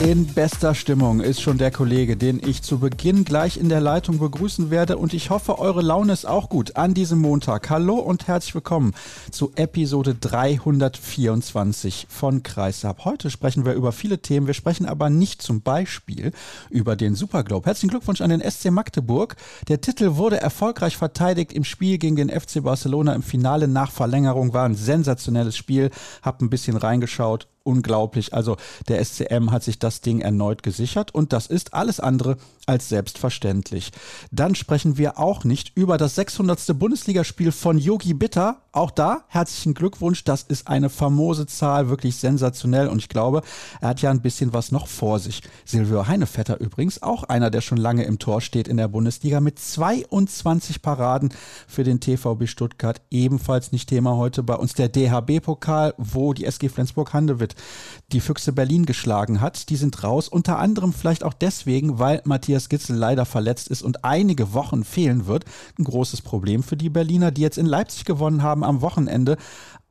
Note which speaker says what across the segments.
Speaker 1: In bester Stimmung ist schon der Kollege, den ich zu Beginn gleich in der Leitung begrüßen werde und ich hoffe, eure Laune ist auch gut an diesem Montag. Hallo und herzlich willkommen zu Episode 324 von Kreisab. Heute sprechen wir über viele Themen, wir sprechen aber nicht zum Beispiel über den Superglobe. Herzlichen Glückwunsch an den SC Magdeburg. Der Titel wurde erfolgreich verteidigt im Spiel gegen den FC Barcelona im Finale nach Verlängerung. War ein sensationelles Spiel, hab ein bisschen reingeschaut unglaublich. Also der SCM hat sich das Ding erneut gesichert und das ist alles andere als selbstverständlich. Dann sprechen wir auch nicht über das 600. Bundesligaspiel von Yogi Bitter. Auch da herzlichen Glückwunsch. Das ist eine famose Zahl, wirklich sensationell und ich glaube, er hat ja ein bisschen was noch vor sich. Silvio Heinevetter übrigens, auch einer, der schon lange im Tor steht in der Bundesliga mit 22 Paraden für den TVB Stuttgart. Ebenfalls nicht Thema heute bei uns der DHB-Pokal, wo die SG Flensburg-Handewitt die Füchse Berlin geschlagen hat. Die sind raus, unter anderem vielleicht auch deswegen, weil Matthias Gitzel leider verletzt ist und einige Wochen fehlen wird. Ein großes Problem für die Berliner, die jetzt in Leipzig gewonnen haben am Wochenende.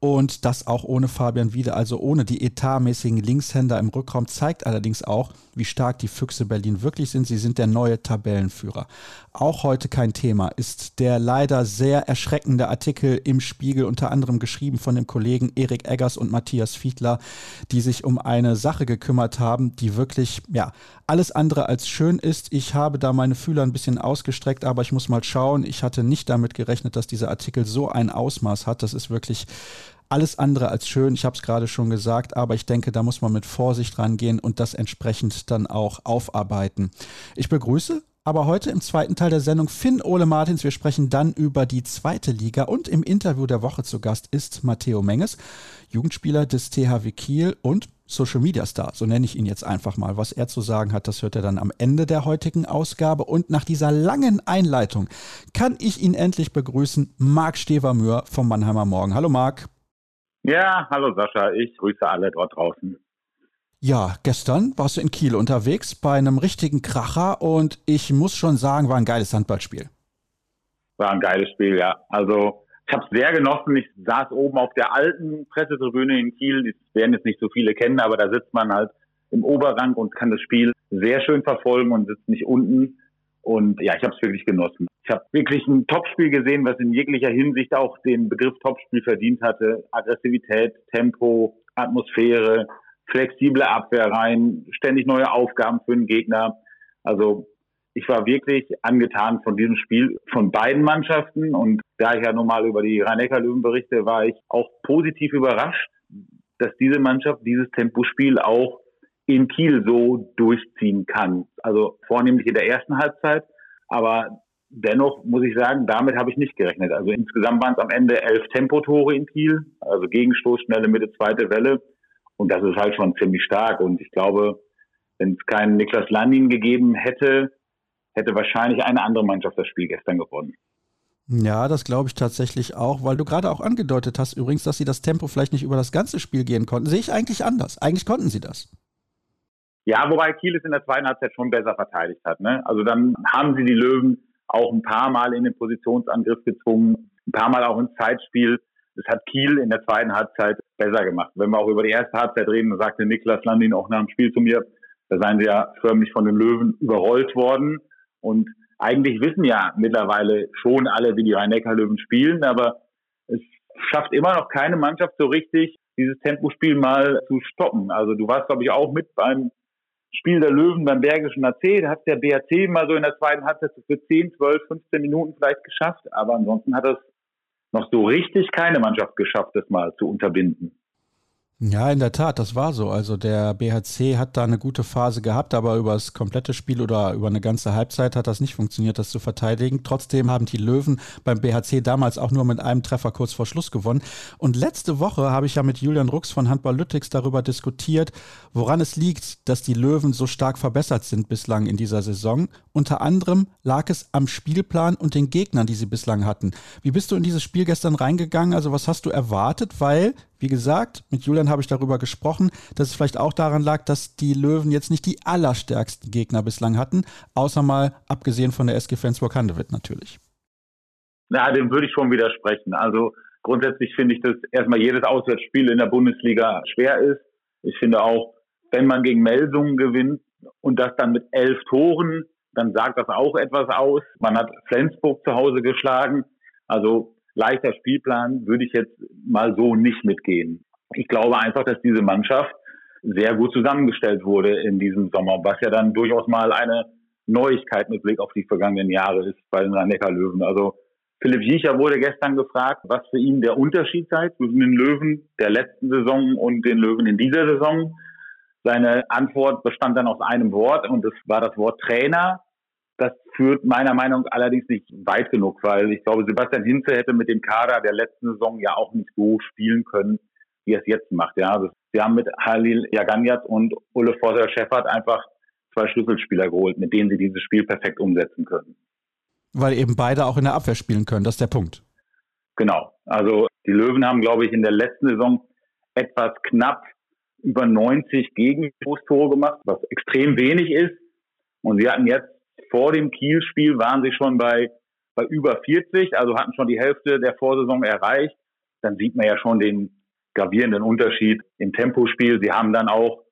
Speaker 1: Und das auch ohne Fabian Wiede, also ohne die etatmäßigen Linkshänder im Rückraum, zeigt allerdings auch, wie stark die Füchse Berlin wirklich sind. Sie sind der neue Tabellenführer. Auch heute kein Thema ist der leider sehr erschreckende Artikel im Spiegel, unter anderem geschrieben von dem Kollegen Erik Eggers und Matthias Fiedler, die sich um eine Sache gekümmert haben, die wirklich, ja, alles andere als schön ist. Ich habe da meine Fühler ein bisschen ausgestreckt, aber ich muss mal schauen. Ich hatte nicht damit gerechnet, dass dieser Artikel so ein Ausmaß hat. Das ist wirklich alles andere als schön. Ich habe es gerade schon gesagt, aber ich denke, da muss man mit Vorsicht rangehen und das entsprechend dann auch aufarbeiten. Ich begrüße aber heute im zweiten Teil der Sendung Finn Ole Martins. Wir sprechen dann über die zweite Liga und im Interview der Woche zu Gast ist Matteo Menges, Jugendspieler des THW Kiel und Social Media Star, so nenne ich ihn jetzt einfach mal. Was er zu sagen hat, das hört er dann am Ende der heutigen Ausgabe. Und nach dieser langen Einleitung kann ich ihn endlich begrüßen, Marc Stevermühr vom Mannheimer Morgen. Hallo Marc.
Speaker 2: Ja, hallo Sascha, ich grüße alle dort draußen.
Speaker 1: Ja, gestern warst du in Kiel unterwegs bei einem richtigen Kracher und ich muss schon sagen, war ein geiles Handballspiel.
Speaker 2: War ein geiles Spiel, ja. Also ich habe es sehr genossen. Ich saß oben auf der alten Pressetribüne in Kiel. Das werden jetzt nicht so viele kennen, aber da sitzt man halt im Oberrang und kann das Spiel sehr schön verfolgen und sitzt nicht unten. Und ja, ich habe es wirklich genossen. Ich habe wirklich ein Topspiel gesehen, was in jeglicher Hinsicht auch den Begriff Topspiel verdient hatte. Aggressivität, Tempo, Atmosphäre, flexible Abwehrreihen, ständig neue Aufgaben für den Gegner. Also ich war wirklich angetan von diesem Spiel von beiden Mannschaften und da ich ja normal über die Rhein-Neckar-Löwen berichte, war ich auch positiv überrascht, dass diese Mannschaft dieses Tempospiel auch in Kiel so durchziehen kann. Also vornehmlich in der ersten Halbzeit, aber dennoch muss ich sagen, damit habe ich nicht gerechnet. Also insgesamt waren es am Ende elf Tempotore in Kiel, also Gegenstoß, schnelle Mitte, zweite Welle. Und das ist halt schon ziemlich stark. Und ich glaube, wenn es keinen Niklas Landin gegeben hätte, hätte wahrscheinlich eine andere Mannschaft das Spiel gestern gewonnen.
Speaker 1: Ja, das glaube ich tatsächlich auch, weil du gerade auch angedeutet hast übrigens, dass sie das Tempo vielleicht nicht über das ganze Spiel gehen konnten. Sehe ich eigentlich anders. Eigentlich konnten sie das.
Speaker 2: Ja, wobei Kiel es in der zweiten Halbzeit schon besser verteidigt hat. Ne? Also dann haben sie die Löwen auch ein paar Mal in den Positionsangriff gezwungen, ein paar Mal auch ins Zeitspiel. Das hat Kiel in der zweiten Halbzeit besser gemacht. Wenn wir auch über die erste Halbzeit reden, sagte Niklas Landin auch nach dem Spiel zu mir, da seien sie ja förmlich von den Löwen überrollt worden. Und eigentlich wissen ja mittlerweile schon alle, wie die Rhein-Neckar-Löwen spielen, aber es schafft immer noch keine Mannschaft so richtig, dieses Tempospiel mal zu stoppen. Also du warst, glaube ich, auch mit beim Spiel der Löwen beim Bergischen AC. Da hat der BRC mal so in der zweiten Halbzeit für 10, 12, 15 Minuten vielleicht geschafft, aber ansonsten hat es noch so richtig keine Mannschaft geschafft, das mal zu unterbinden.
Speaker 1: Ja, in der Tat, das war so. Also der BHC hat da eine gute Phase gehabt, aber über das komplette Spiel oder über eine ganze Halbzeit hat das nicht funktioniert, das zu verteidigen. Trotzdem haben die Löwen beim BHC damals auch nur mit einem Treffer kurz vor Schluss gewonnen. Und letzte Woche habe ich ja mit Julian Rux von Handball Lüttix darüber diskutiert, woran es liegt, dass die Löwen so stark verbessert sind bislang in dieser Saison. Unter anderem lag es am Spielplan und den Gegnern, die sie bislang hatten. Wie bist du in dieses Spiel gestern reingegangen? Also was hast du erwartet? Weil, wie gesagt, mit Julian habe ich darüber gesprochen, dass es vielleicht auch daran lag, dass die Löwen jetzt nicht die allerstärksten Gegner bislang hatten, außer mal abgesehen von der SG Flensburg-Handewitt natürlich.
Speaker 2: Na, dem würde ich schon widersprechen. Also grundsätzlich finde ich, dass erstmal jedes Auswärtsspiel in der Bundesliga schwer ist. Ich finde auch, wenn man gegen Melsungen gewinnt und das dann mit elf Toren, dann sagt das auch etwas aus. Man hat Flensburg zu Hause geschlagen. Also leichter Spielplan würde ich jetzt mal so nicht mitgehen. Ich glaube einfach, dass diese Mannschaft sehr gut zusammengestellt wurde in diesem Sommer, was ja dann durchaus mal eine Neuigkeit mit Blick auf die vergangenen Jahre ist bei den Rhein-Neckar-Löwen. Also Philipp Jiecher wurde gestern gefragt, was für ihn der Unterschied sei zwischen den Löwen der letzten Saison und den Löwen in dieser Saison. Seine Antwort bestand dann aus einem Wort und das war das Wort Trainer. Das führt meiner Meinung nach allerdings nicht weit genug, weil ich glaube, Sebastian Hinze hätte mit dem Kader der letzten Saison ja auch nicht so spielen können, wie er es jetzt macht. Ja, also wir haben mit Halil Jaganjat und Ulle Forser Scheffert einfach zwei Schlüsselspieler geholt, mit denen sie dieses Spiel perfekt umsetzen können.
Speaker 1: Weil eben beide auch in der Abwehr spielen können, das ist der Punkt.
Speaker 2: Genau. Also die Löwen haben, glaube ich, in der letzten Saison etwas knapp über 90 Gegentore gemacht, was extrem wenig ist. Und sie hatten jetzt vor dem Kiel-Spiel waren sie schon bei, bei über 40, also hatten schon die Hälfte der Vorsaison erreicht. Dann sieht man ja schon den gravierenden Unterschied im Tempospiel. Sie haben dann auch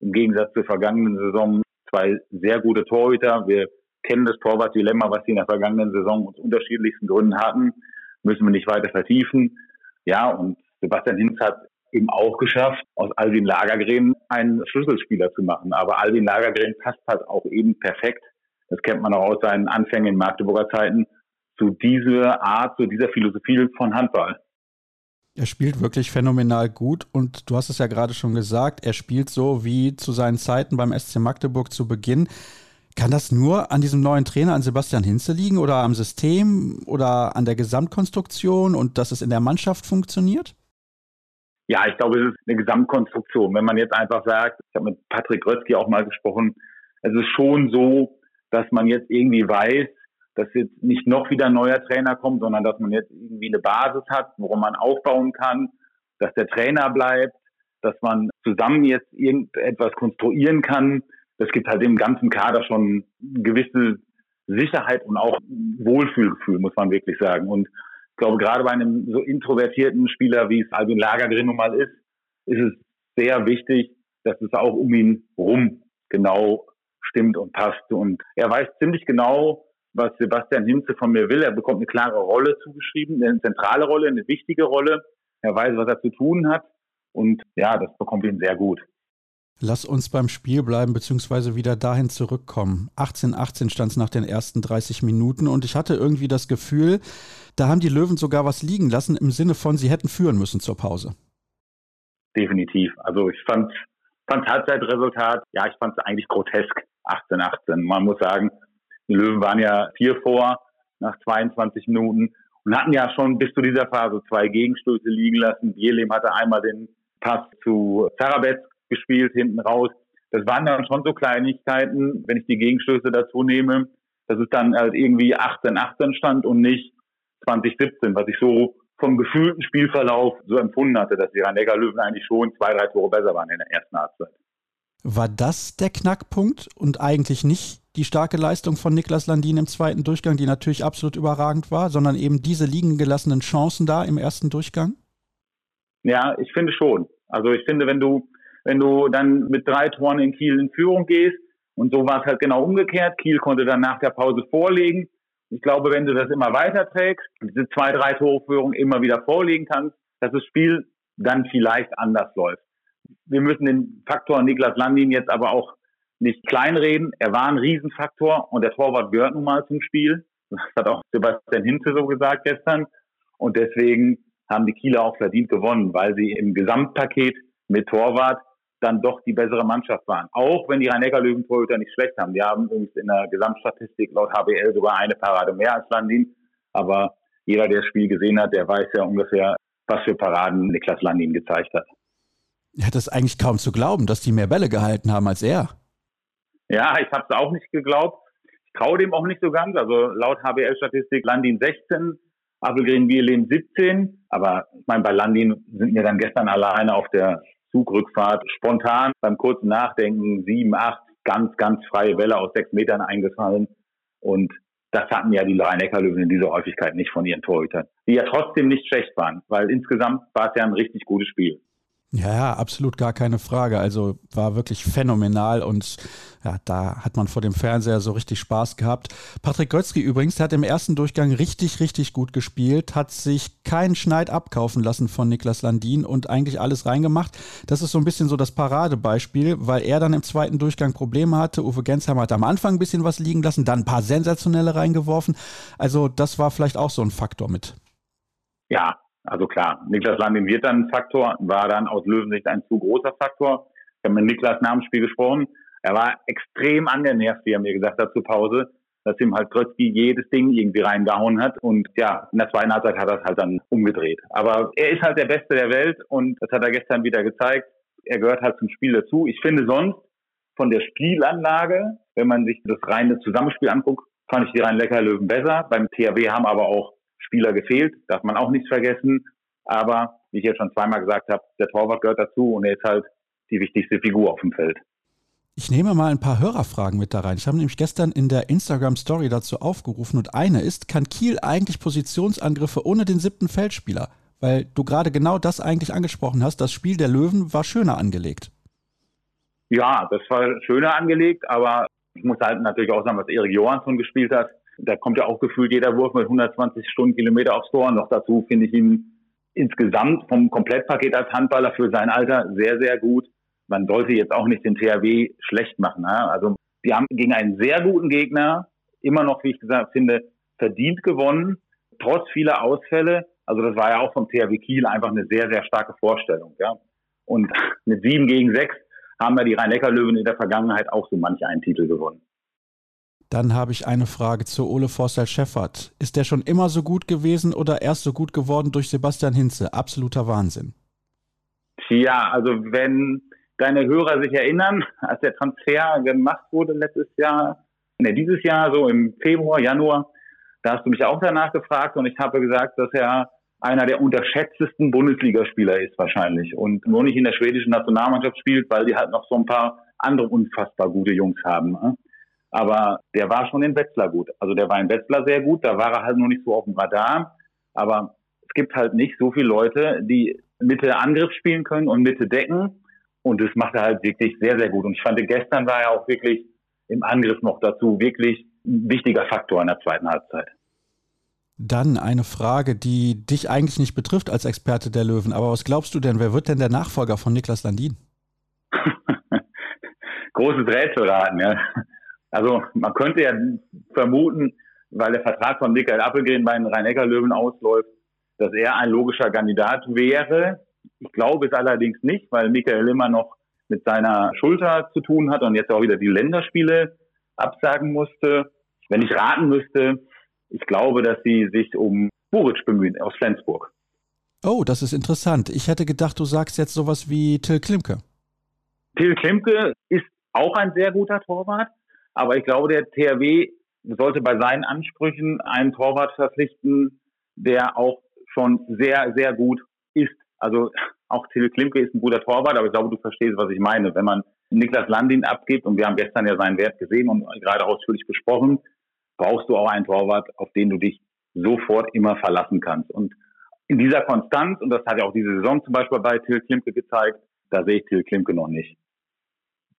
Speaker 2: im Gegensatz zur vergangenen Saison zwei sehr gute Torhüter. Wir kennen das Torwart-Dilemma, was sie in der vergangenen Saison aus unterschiedlichsten Gründen hatten. Müssen wir nicht weiter vertiefen. Ja, und Sebastian Hinz hat eben auch geschafft, aus Alvin Lagergren einen Schlüsselspieler zu machen. Aber Alvin Lagergren passt halt auch eben perfekt, das kennt man auch aus seinen Anfängen in Magdeburger Zeiten, zu dieser Art, zu dieser Philosophie von Handball.
Speaker 1: Er spielt wirklich phänomenal gut und du hast es ja gerade schon gesagt, er spielt so wie zu seinen Zeiten beim SC Magdeburg zu Beginn. Kann das nur an diesem neuen Trainer, an Sebastian Hinze liegen oder am System oder an der Gesamtkonstruktion und dass es in der Mannschaft funktioniert?
Speaker 2: Ja, ich glaube, es ist eine Gesamtkonstruktion. Wenn man jetzt einfach sagt, ich habe mit Patrick Rötzky auch mal gesprochen, es ist schon so, dass man jetzt irgendwie weiß, dass jetzt nicht noch wieder ein neuer Trainer kommt, sondern dass man jetzt irgendwie eine Basis hat, worum man aufbauen kann, dass der Trainer bleibt, dass man zusammen jetzt irgendetwas konstruieren kann, das gibt halt dem ganzen Kader schon gewisse Sicherheit und auch Wohlfühlgefühl, muss man wirklich sagen. Und ich glaube, gerade bei einem so introvertierten Spieler, wie es Albin Lagergren nun mal ist, ist es sehr wichtig, dass es auch um ihn rum genau stimmt und passt. Und er weiß ziemlich genau, was Sebastian Hinze von mir will. Er bekommt eine klare Rolle zugeschrieben, eine zentrale Rolle, eine wichtige Rolle. Er weiß, was er zu tun hat. Und ja, das bekommt ihn sehr gut.
Speaker 1: Lass uns beim Spiel bleiben, beziehungsweise wieder dahin zurückkommen. 18-18 stand es nach den ersten 30 Minuten und ich hatte irgendwie das Gefühl, da haben die Löwen sogar was liegen lassen, im Sinne von, sie hätten führen müssen zur Pause.
Speaker 2: Definitiv. Also ich fand, fand Halbzeitresultat, ja, ich fand es eigentlich grotesk, 18-18. Man muss sagen, die Löwen waren ja vier vor nach 22 Minuten und hatten ja schon bis zu dieser Phase zwei Gegenstöße liegen lassen. Bierlehm hatte einmal den Pass zu Zarabetz gespielt hinten raus. Das waren dann schon so Kleinigkeiten, wenn ich die Gegenstöße dazu nehme, dass es dann halt irgendwie 18-18 stand und nicht 2017, was ich so vom gefühlten Spielverlauf so empfunden hatte, dass die rhein löwen eigentlich schon zwei, drei Tore besser waren in der ersten Halbzeit.
Speaker 1: War das der Knackpunkt und eigentlich nicht die starke Leistung von Niklas Landin im zweiten Durchgang, die natürlich absolut überragend war, sondern eben diese liegen gelassenen Chancen da im ersten Durchgang?
Speaker 2: Ja, ich finde schon. Also ich finde, wenn du wenn du dann mit drei Toren in Kiel in Führung gehst. Und so war es halt genau umgekehrt. Kiel konnte dann nach der Pause vorlegen. Ich glaube, wenn du das immer weiterträgst, diese zwei, drei Tore Führung immer wieder vorlegen kannst, dass das Spiel dann vielleicht anders läuft. Wir müssen den Faktor Niklas Landin jetzt aber auch nicht kleinreden. Er war ein Riesenfaktor und der Torwart gehört nun mal zum Spiel. Das hat auch Sebastian Hinze so gesagt gestern. Und deswegen haben die Kieler auch verdient gewonnen, weil sie im Gesamtpaket mit Torwart dann doch die bessere Mannschaft waren. Auch wenn die Rhein-Neckar-Löwen Torhüter nicht schlecht haben. Die haben übrigens in der Gesamtstatistik laut HBL sogar eine Parade mehr als Landin. Aber jeder, der das Spiel gesehen hat, der weiß ja ungefähr, was für Paraden Niklas Landin gezeigt hat.
Speaker 1: Ja, das ist eigentlich kaum zu glauben, dass die mehr Bälle gehalten haben als er.
Speaker 2: Ja, ich habe es auch nicht geglaubt. Ich traue dem auch nicht so ganz. Also laut HBL-Statistik Landin 16, Appelgren Bierlehm 17. Aber ich meine, bei Landin sind mir dann gestern alleine auf der Zugrückfahrt spontan beim kurzen Nachdenken sieben, acht ganz, ganz freie Bälle aus sechs Metern eingefallen. Und das hatten ja die Rhein-Neckar-Löwen in dieser Häufigkeit nicht von ihren Torhütern, die ja trotzdem nicht schlecht waren, weil insgesamt war es ja ein richtig gutes Spiel.
Speaker 1: Ja, absolut gar keine Frage. Also war wirklich phänomenal und ja, da hat man vor dem Fernseher so richtig Spaß gehabt. Patrick Götzky übrigens, der hat im ersten Durchgang richtig, richtig gut gespielt, hat sich keinen Schneid abkaufen lassen von Niklas Landin und eigentlich alles reingemacht. Das ist so ein bisschen so das Paradebeispiel, weil er dann im zweiten Durchgang Probleme hatte. Uwe Gensheimer hat am Anfang ein bisschen was liegen lassen, dann ein paar sensationelle reingeworfen. Also das war vielleicht auch so ein Faktor mit.
Speaker 2: Ja, also klar, Niklas Landin wird dann ein Faktor, war dann aus Löwensicht ein zu großer Faktor. Ich habe mit Niklas nach dem Spiel gesprochen. Er war extrem angenervt, wie er mir gesagt hat zur Pause, dass ihm halt Krötzky jedes Ding irgendwie reingehauen hat. Und ja, in der zweiten Halbzeit hat er es halt dann umgedreht. Aber er ist halt der Beste der Welt und das hat er gestern wieder gezeigt. Er gehört halt zum Spiel dazu. Ich finde sonst von der Spielanlage, wenn man sich das reine Zusammenspiel anguckt, fand ich die Rhein-Lecker-Löwen besser. Beim THW haben aber auch Spieler gefehlt, darf man auch nicht vergessen. Aber wie ich jetzt schon zweimal gesagt habe, der Torwart gehört dazu und er ist halt die wichtigste Figur auf dem Feld.
Speaker 1: Ich nehme mal ein paar Hörerfragen mit da rein. Ich habe nämlich gestern in der Instagram Story dazu aufgerufen und eine ist, kann Kiel eigentlich Positionsangriffe ohne den siebten Feldspieler? Weil du gerade genau das eigentlich angesprochen hast, das Spiel der Löwen war schöner angelegt.
Speaker 2: Ja, das war schöner angelegt, aber ich muss halt natürlich auch sagen, was Erik Johansson gespielt hat. Da kommt ja auch gefühlt jeder Wurf mit 120 Stundenkilometer aufs Tor. Noch dazu finde ich ihn insgesamt vom Komplettpaket als Handballer für sein Alter sehr, sehr gut. Man sollte jetzt auch nicht den THW schlecht machen. Ne? Also die haben gegen einen sehr guten Gegner immer noch, wie ich gesagt finde, verdient gewonnen, trotz vieler Ausfälle. Also das war ja auch vom THW Kiel einfach eine sehr, sehr starke Vorstellung. Ja? Und mit sieben gegen sechs haben ja die Rhein-Neckar-Löwen in der Vergangenheit auch so manch einen Titel gewonnen.
Speaker 1: Dann habe ich eine Frage zu Ole Forstel-Scheffert. Ist der schon immer so gut gewesen oder erst so gut geworden durch Sebastian Hinze? Absoluter Wahnsinn.
Speaker 2: Ja, also wenn deine Hörer sich erinnern, als der Transfer gemacht wurde letztes Jahr, ne, dieses Jahr, so im Februar, Januar, da hast du mich auch danach gefragt und ich habe gesagt, dass er einer der unterschätztesten Bundesligaspieler ist wahrscheinlich und nur nicht in der schwedischen Nationalmannschaft spielt, weil die halt noch so ein paar andere unfassbar gute Jungs haben. Aber der war schon in Wetzlar gut. Also der war in Wetzlar sehr gut, da war er halt nur nicht so auf dem Radar. Aber es gibt halt nicht so viele Leute, die Mitte Angriff spielen können und Mitte decken. Und das macht er halt wirklich sehr, sehr gut. Und ich fand, gestern war er auch wirklich im Angriff noch dazu wirklich ein wichtiger Faktor in der zweiten Halbzeit.
Speaker 1: Dann eine Frage, die dich eigentlich nicht betrifft als Experte der Löwen. Aber was glaubst du denn, wer wird denn der Nachfolger von Niklas Landin?
Speaker 2: Großes Rätselraten, ja. Also man könnte ja vermuten, weil der Vertrag von Michael Appelgren bei den Rhein-Neckar-Löwen ausläuft, dass er ein logischer Kandidat wäre. Ich glaube es allerdings nicht, weil Michael immer noch mit seiner Schulter zu tun hat und jetzt auch wieder die Länderspiele absagen musste. Wenn ich raten müsste, ich glaube, dass sie sich um Buric bemühen aus Flensburg.
Speaker 1: Oh, das ist interessant. Ich hätte gedacht, du sagst jetzt sowas wie Till Klimke.
Speaker 2: Till Klimke ist auch ein sehr guter Torwart, aber ich glaube, der THW sollte bei seinen Ansprüchen einen Torwart verpflichten, der auch schon sehr, sehr gut ist. Also auch Till Klimke ist ein guter Torwart, aber ich glaube, du verstehst, was ich meine. Wenn man Niklas Landin abgibt, und wir haben gestern ja seinen Wert gesehen und gerade ausführlich besprochen, brauchst du auch einen Torwart, auf den du dich sofort immer verlassen kannst. Und in dieser Konstanz, und das hat ja auch diese Saison zum Beispiel bei Till Klimke gezeigt, da sehe ich Till Klimke noch nicht.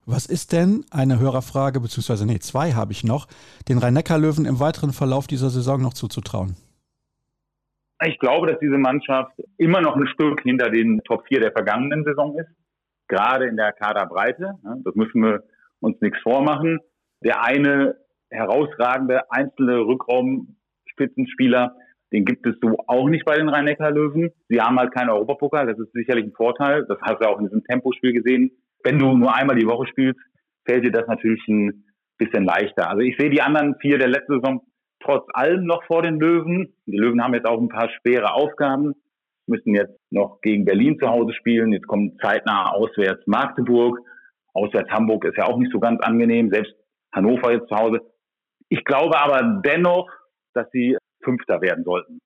Speaker 1: Was ist denn, eine Hörerfrage, beziehungsweise nee, zwei habe ich noch, den Rhein-Neckar-Löwen im weiteren Verlauf dieser Saison noch zuzutrauen?
Speaker 2: Ich glaube, dass diese Mannschaft immer noch ein Stück hinter den Top 4 der vergangenen Saison ist. Gerade in der Kaderbreite. Das müssen wir uns nichts vormachen. Der eine herausragende einzelne Rückraumspitzenspieler, den gibt es so auch nicht bei den Rhein-Neckar-Löwen. Sie haben halt keinen Europapokal. Das ist sicherlich ein Vorteil. Das hast du auch in diesem Tempospiel gesehen wenn du nur einmal die Woche spielst, fällt dir das natürlich ein bisschen leichter. Also ich sehe die anderen vier der letzten Saison trotz allem noch vor den Löwen. Die Löwen haben jetzt auch ein paar schwere Aufgaben, müssen jetzt noch gegen Berlin zu Hause spielen. Jetzt kommt zeitnah auswärts Magdeburg. Auswärts Hamburg ist ja auch nicht so ganz angenehm. Selbst Hannover jetzt zu Hause. Ich glaube aber dennoch, dass sie Fünfter werden sollten.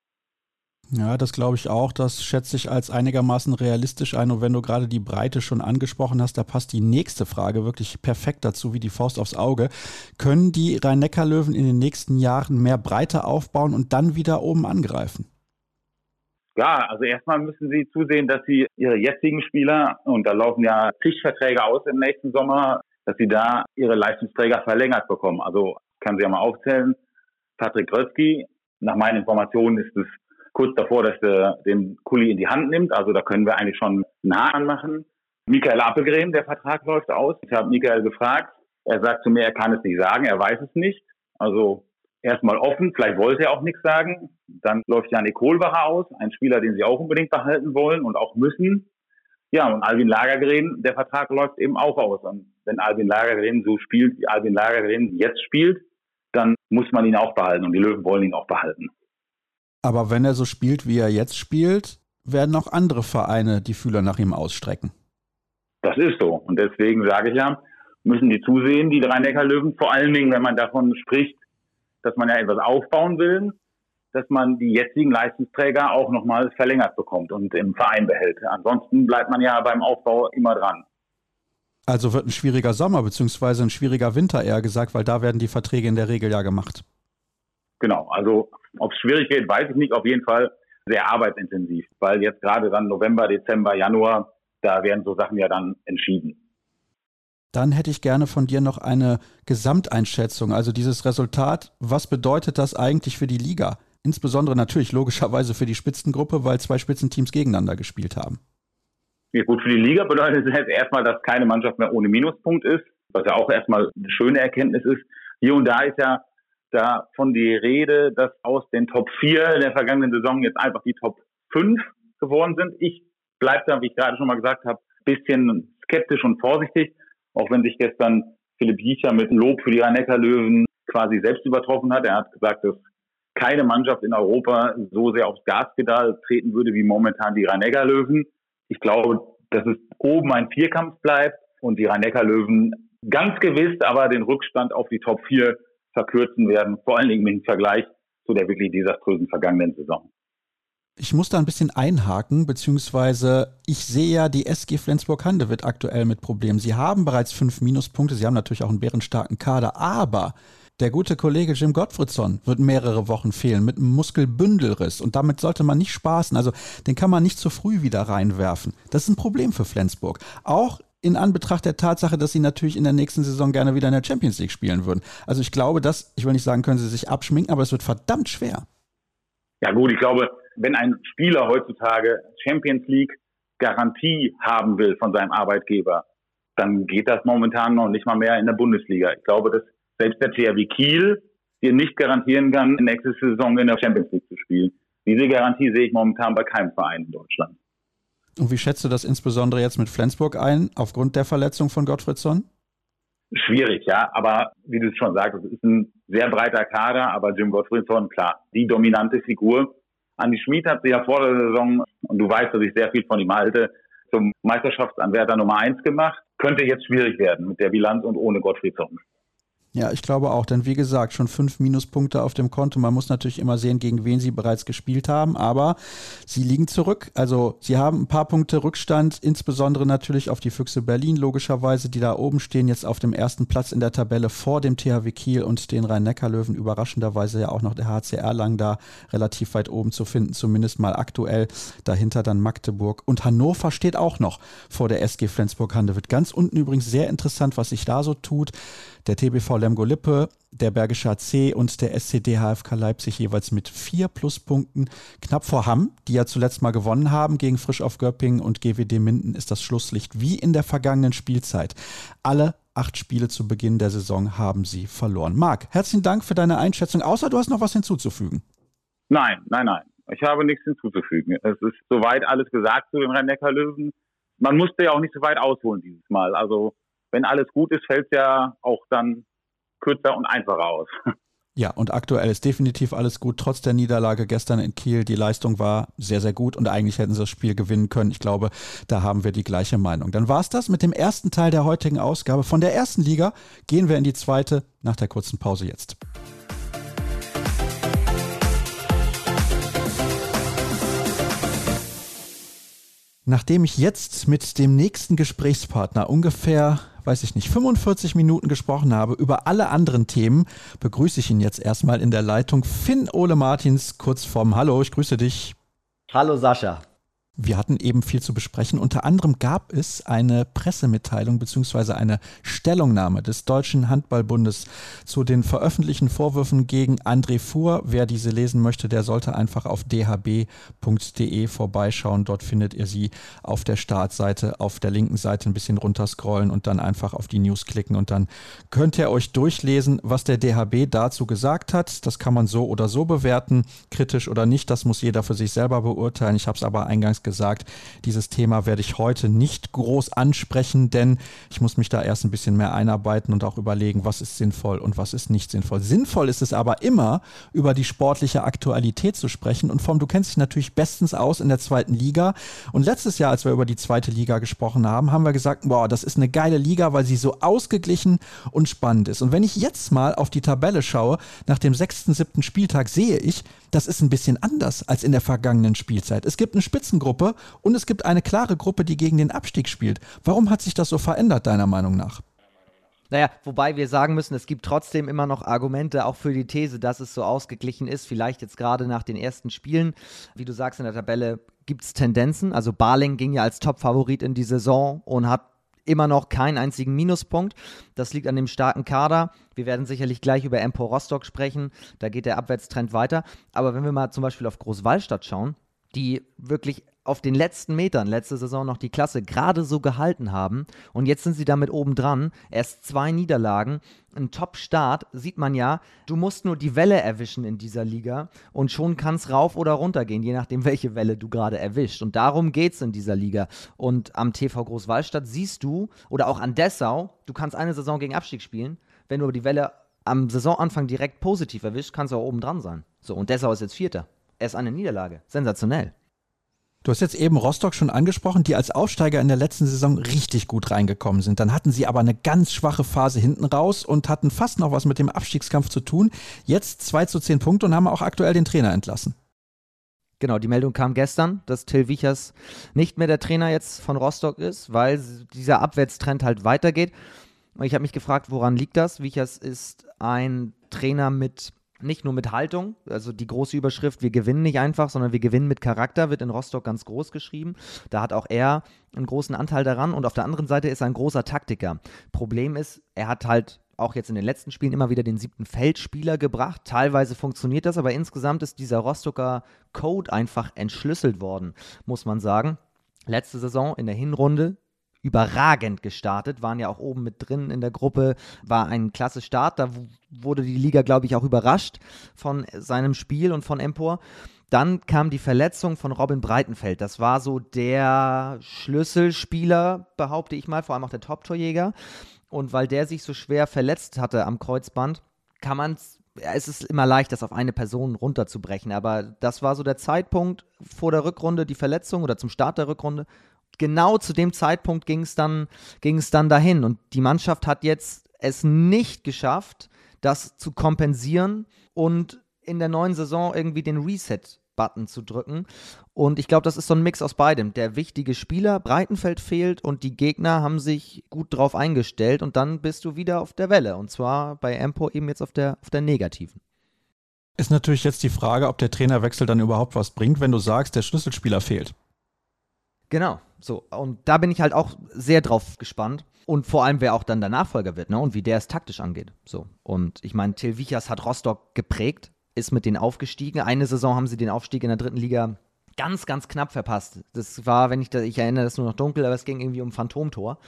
Speaker 1: Ja, das glaube ich auch. Das schätze ich als einigermaßen realistisch ein. Und wenn du gerade die Breite schon angesprochen hast, da passt die nächste Frage wirklich perfekt dazu, wie die Faust aufs Auge. Können die Rhein-Neckar-Löwen in den nächsten Jahren mehr Breite aufbauen und dann wieder oben angreifen?
Speaker 2: Ja, also erstmal müssen sie zusehen, dass sie ihre jetzigen Spieler, und da laufen ja zig Verträge aus im nächsten Sommer, dass sie da ihre Leistungsträger verlängert bekommen. Also kann sie ja mal aufzählen. Patrick Rötzky, nach meinen Informationen ist es kurz davor, dass er den Kuli in die Hand nimmt. Also da können wir eigentlich schon nah anmachen. Michael Appelgren, der Vertrag läuft aus. Ich habe Michael gefragt. Er sagt zu mir, er kann es nicht sagen, er weiß es nicht. Also erstmal offen, vielleicht wollte er auch nichts sagen. Dann läuft Janik Kohlbacher aus, ein Spieler, den sie auch unbedingt behalten wollen und auch müssen. Ja, und Alvin Lagergren, der Vertrag läuft eben auch aus. Und wenn Alvin Lagergren so spielt, wie Alvin Lagergren jetzt spielt, dann muss man ihn auch behalten und die Löwen wollen ihn auch behalten.
Speaker 1: Aber wenn er so spielt, wie er jetzt spielt, werden auch andere Vereine die Fühler nach ihm ausstrecken.
Speaker 2: Das ist so. Und deswegen sage ich ja, müssen die zusehen, die Rhein-Neckar-Löwen, vor allen Dingen, wenn man davon spricht, dass man ja etwas aufbauen will, dass man die jetzigen Leistungsträger auch nochmal verlängert bekommt und im Verein behält. Ansonsten bleibt man ja beim Aufbau immer dran.
Speaker 1: Also wird ein schwieriger Sommer beziehungsweise ein schwieriger Winter eher gesagt, weil da werden die Verträge in der Regel ja gemacht.
Speaker 2: Genau, also ob es schwierig geht, weiß ich nicht. Auf jeden Fall sehr arbeitsintensiv, weil jetzt gerade dann November, Dezember, Januar, da werden so Sachen ja dann entschieden.
Speaker 1: Dann hätte ich gerne von dir noch eine Gesamteinschätzung, also dieses Resultat. Was bedeutet das eigentlich für die Liga? Insbesondere natürlich logischerweise für die Spitzengruppe, weil zwei Spitzenteams gegeneinander gespielt haben.
Speaker 2: Ja, gut, für die Liga bedeutet es jetzt erstmal, dass keine Mannschaft mehr ohne Minuspunkt ist, was ja auch erstmal eine schöne Erkenntnis ist. Hier und da ist ja davon die Rede, dass aus den Top 4 der vergangenen Saison jetzt einfach die Top 5 geworden sind. Ich bleibe da, wie ich gerade schon mal gesagt habe, bisschen skeptisch und vorsichtig, auch wenn sich gestern Philipp Jiecher mit Lob für die Rhein-Neckar-Löwen quasi selbst übertroffen hat. Er hat gesagt, dass keine Mannschaft in Europa so sehr aufs Gaspedal treten würde wie momentan die Rhein-Neckar-Löwen. Ich glaube, dass es oben ein Vierkampf bleibt und die Rhein-Neckar-Löwen ganz gewiss aber den Rückstand auf die Top 4 verkürzen werden, vor allen Dingen im Vergleich zu der wirklich desaströsen vergangenen Saison.
Speaker 1: Ich muss da ein bisschen einhaken, beziehungsweise ich sehe ja die SG Flensburg-Handewitt aktuell mit Problemen. Sie haben bereits fünf Minuspunkte, sie haben natürlich auch einen bärenstarken Kader, aber der gute Kollege Jim Gottfriedson wird mehrere Wochen fehlen mit einem Muskelbündelriss und damit sollte man nicht spaßen. Also den kann man nicht zu früh wieder reinwerfen. Das ist ein Problem für Flensburg. Auch in Anbetracht der Tatsache, dass sie natürlich in der nächsten Saison gerne wieder in der Champions League spielen würden. Also ich glaube, dass, ich will nicht sagen, können sie sich abschminken, aber es wird verdammt schwer.
Speaker 2: Ja gut, ich glaube, wenn ein Spieler heutzutage Champions League Garantie haben will von seinem Arbeitgeber, dann geht das momentan noch nicht mal mehr in der Bundesliga. Ich glaube, dass selbst der THW Kiel dir nicht garantieren kann, nächste Saison in der Champions League zu spielen. Diese Garantie sehe ich momentan bei keinem Verein in Deutschland.
Speaker 1: Und wie schätzt du das insbesondere jetzt mit Flensburg ein, aufgrund der Verletzung von Gottfriedsson?
Speaker 2: Schwierig, ja. Aber wie du es schon sagst, es ist ein sehr breiter Kader, aber Jim Gottfriedson, klar, die dominante Figur. Andi Schmid hat sie ja vor der Saison, und du weißt, dass ich sehr viel von ihm halte, zum Meisterschaftsanwärter Nummer eins gemacht. Könnte jetzt schwierig werden mit der Bilanz und ohne Gottfriedson.
Speaker 1: Ja, ich glaube auch, denn wie gesagt, schon fünf Minuspunkte auf dem Konto. Man muss natürlich immer sehen, gegen wen sie bereits gespielt haben, aber sie liegen zurück. Also sie haben ein paar Punkte Rückstand, insbesondere natürlich auf die Füchse Berlin, logischerweise, die da oben stehen, jetzt auf dem ersten Platz in der Tabelle vor dem THW Kiel und den Rhein-Neckar-Löwen. Überraschenderweise ja auch noch der HCR lang da relativ weit oben zu finden, zumindest mal aktuell. Dahinter dann Magdeburg und Hannover steht auch noch vor der SG Flensburg-Handewitt. Ganz unten übrigens sehr interessant, was sich da so tut. Der TBV Lemgo-Lippe, der Bergische AC und der SCD HFK Leipzig jeweils mit vier Pluspunkten. Knapp vor Hamm, die ja zuletzt mal gewonnen haben gegen Frisch auf Göppingen und GWD Minden, ist das Schlusslicht wie in der vergangenen Spielzeit. Alle acht Spiele zu Beginn der Saison haben sie verloren. Marc, herzlichen Dank für deine Einschätzung, außer du hast noch was hinzuzufügen.
Speaker 2: Nein, nein, nein. Ich habe nichts hinzuzufügen. Es ist soweit alles gesagt zu den Rhein-Neckar-Löwen. Man musste ja auch nicht so weit ausholen dieses Mal. Also wenn alles gut ist, fällt es ja auch dann kürzer und einfacher aus.
Speaker 1: Ja, und aktuell ist definitiv alles gut, trotz der Niederlage gestern in Kiel. Die Leistung war sehr, sehr gut und eigentlich hätten sie das Spiel gewinnen können. Ich glaube, da haben wir die gleiche Meinung. Dann war es das mit dem ersten Teil der heutigen Ausgabe. Von der ersten Liga gehen wir in die zweite nach der kurzen Pause jetzt. Nachdem ich jetzt mit dem nächsten Gesprächspartner ungefähr weiß ich nicht, 45 Minuten gesprochen habe über alle anderen Themen, begrüße ich ihn jetzt erstmal in der Leitung. Finn Ole Martins, kurz vorm Hallo, ich grüße dich.
Speaker 3: Hallo Sascha.
Speaker 1: Wir hatten eben viel zu besprechen. Unter anderem gab es eine Pressemitteilung bzw. eine Stellungnahme des Deutschen Handballbundes zu den veröffentlichten Vorwürfen gegen André Fuhr. Wer diese lesen möchte, der sollte einfach auf dhb.de vorbeischauen. Dort findet ihr sie auf der Startseite, auf der linken Seite ein bisschen runterscrollen und dann einfach auf die News klicken und dann könnt ihr euch durchlesen, was der DHB dazu gesagt hat. Das kann man so oder so bewerten, kritisch oder nicht. Das muss jeder für sich selber beurteilen. Ich habe es aber eingangs gesagt gesagt, dieses Thema werde ich heute nicht groß ansprechen, denn ich muss mich da erst ein bisschen mehr einarbeiten und auch überlegen, was ist sinnvoll und was ist nicht sinnvoll. Sinnvoll ist es aber immer, über die sportliche Aktualität zu sprechen. Und vom, du kennst dich natürlich bestens aus in der zweiten Liga. Und letztes Jahr, als wir über die zweite Liga gesprochen haben, haben wir gesagt, boah, das ist eine geile Liga, weil sie so ausgeglichen und spannend ist. Und wenn ich jetzt mal auf die Tabelle schaue, nach dem sechsten, siebten Spieltag sehe ich, das ist ein bisschen anders als in der vergangenen Spielzeit. Es gibt eine Spitzengruppe und es gibt eine klare Gruppe, die gegen den Abstieg spielt. Warum hat sich das so verändert, deiner Meinung nach?
Speaker 3: Naja, wobei wir sagen müssen, es gibt trotzdem immer noch Argumente auch für die These, dass es so ausgeglichen ist. Vielleicht jetzt gerade nach den ersten Spielen. Wie du sagst in der Tabelle, gibt es Tendenzen. Also Barling ging ja als Top-Favorit in die Saison und hat immer noch keinen einzigen Minuspunkt. Das liegt an dem starken Kader. Wir werden sicherlich gleich über Empor Rostock sprechen. Da geht der Abwärtstrend weiter. Aber wenn wir mal zum Beispiel auf Großwallstadt schauen, die wirklich auf den letzten Metern letzte Saison noch die Klasse gerade so gehalten haben und jetzt sind sie damit oben dran. Erst zwei Niederlagen, ein Top-Start, sieht man ja. Du musst nur die Welle erwischen in dieser Liga und schon kann es rauf oder runter gehen, je nachdem, welche Welle du gerade erwischt. Und darum geht es in dieser Liga. Und am TV Großwallstadt siehst du, oder auch an Dessau, du kannst eine Saison gegen Abstieg spielen. Wenn du die Welle am Saisonanfang direkt positiv erwischt, kannst du auch oben dran sein. So, und Dessau ist jetzt Vierter. Er ist eine Niederlage. Sensationell.
Speaker 1: Du hast jetzt eben Rostock schon angesprochen, die als Aufsteiger in der letzten Saison richtig gut reingekommen sind. Dann hatten sie aber eine ganz schwache Phase hinten raus und hatten fast noch was mit dem Abstiegskampf zu tun. Jetzt 2 zu 10 Punkte und haben auch aktuell den Trainer entlassen.
Speaker 3: Genau, die Meldung kam gestern, dass Till Wichers nicht mehr der Trainer jetzt von Rostock ist, weil dieser Abwärtstrend halt weitergeht. Und ich habe mich gefragt, woran liegt das? Wichers ist ein Trainer mit nicht nur mit Haltung, also die große Überschrift, wir gewinnen nicht einfach, sondern wir gewinnen mit Charakter, wird in Rostock ganz groß geschrieben. Da hat auch er einen großen Anteil daran und auf der anderen Seite ist er ein großer Taktiker. Problem ist, er hat halt auch jetzt in den letzten Spielen immer wieder den siebten Feldspieler gebracht. Teilweise funktioniert das, aber insgesamt ist dieser Rostocker Code einfach entschlüsselt worden, muss man sagen. Letzte Saison in der Hinrunde überragend gestartet, waren ja auch oben mit drin in der Gruppe, war ein klasse Start, da wurde die Liga, glaube ich, auch überrascht von seinem Spiel und von Empor. Dann kam die Verletzung von Robin Breitenfeld. Das war so der Schlüsselspieler, behaupte ich mal, vor allem auch der Top-Torjäger. Und weil der sich so schwer verletzt hatte am Kreuzband, kann man es ist immer leicht, das auf eine Person runterzubrechen, aber das war so der Zeitpunkt vor der Rückrunde, die Verletzung oder zum Start der Rückrunde genau zu dem Zeitpunkt ging es dann, dann dahin. Und die Mannschaft hat jetzt es nicht geschafft, das zu kompensieren und in der neuen Saison irgendwie den Reset-Button zu drücken. Und ich glaube, das ist so ein Mix aus beidem. Der wichtige Spieler, Breitenfeld fehlt und die Gegner haben sich gut drauf eingestellt und dann bist du wieder auf der Welle. Und zwar bei Empo eben jetzt auf der, auf der negativen.
Speaker 1: Ist natürlich jetzt die Frage, ob der Trainerwechsel dann überhaupt was bringt, wenn du sagst, der Schlüsselspieler fehlt.
Speaker 3: Genau, so. Und da bin ich halt auch sehr drauf gespannt. Und vor allem, wer auch dann der Nachfolger wird, ne? Und wie der es taktisch angeht. So. Und ich meine, Till Wichers hat Rostock geprägt, ist mit denen aufgestiegen. Eine Saison haben sie den Aufstieg in der dritten Liga ganz, ganz knapp verpasst. Das war, wenn ich da, ich erinnere das nur noch dunkel, aber es ging irgendwie um Phantomtor.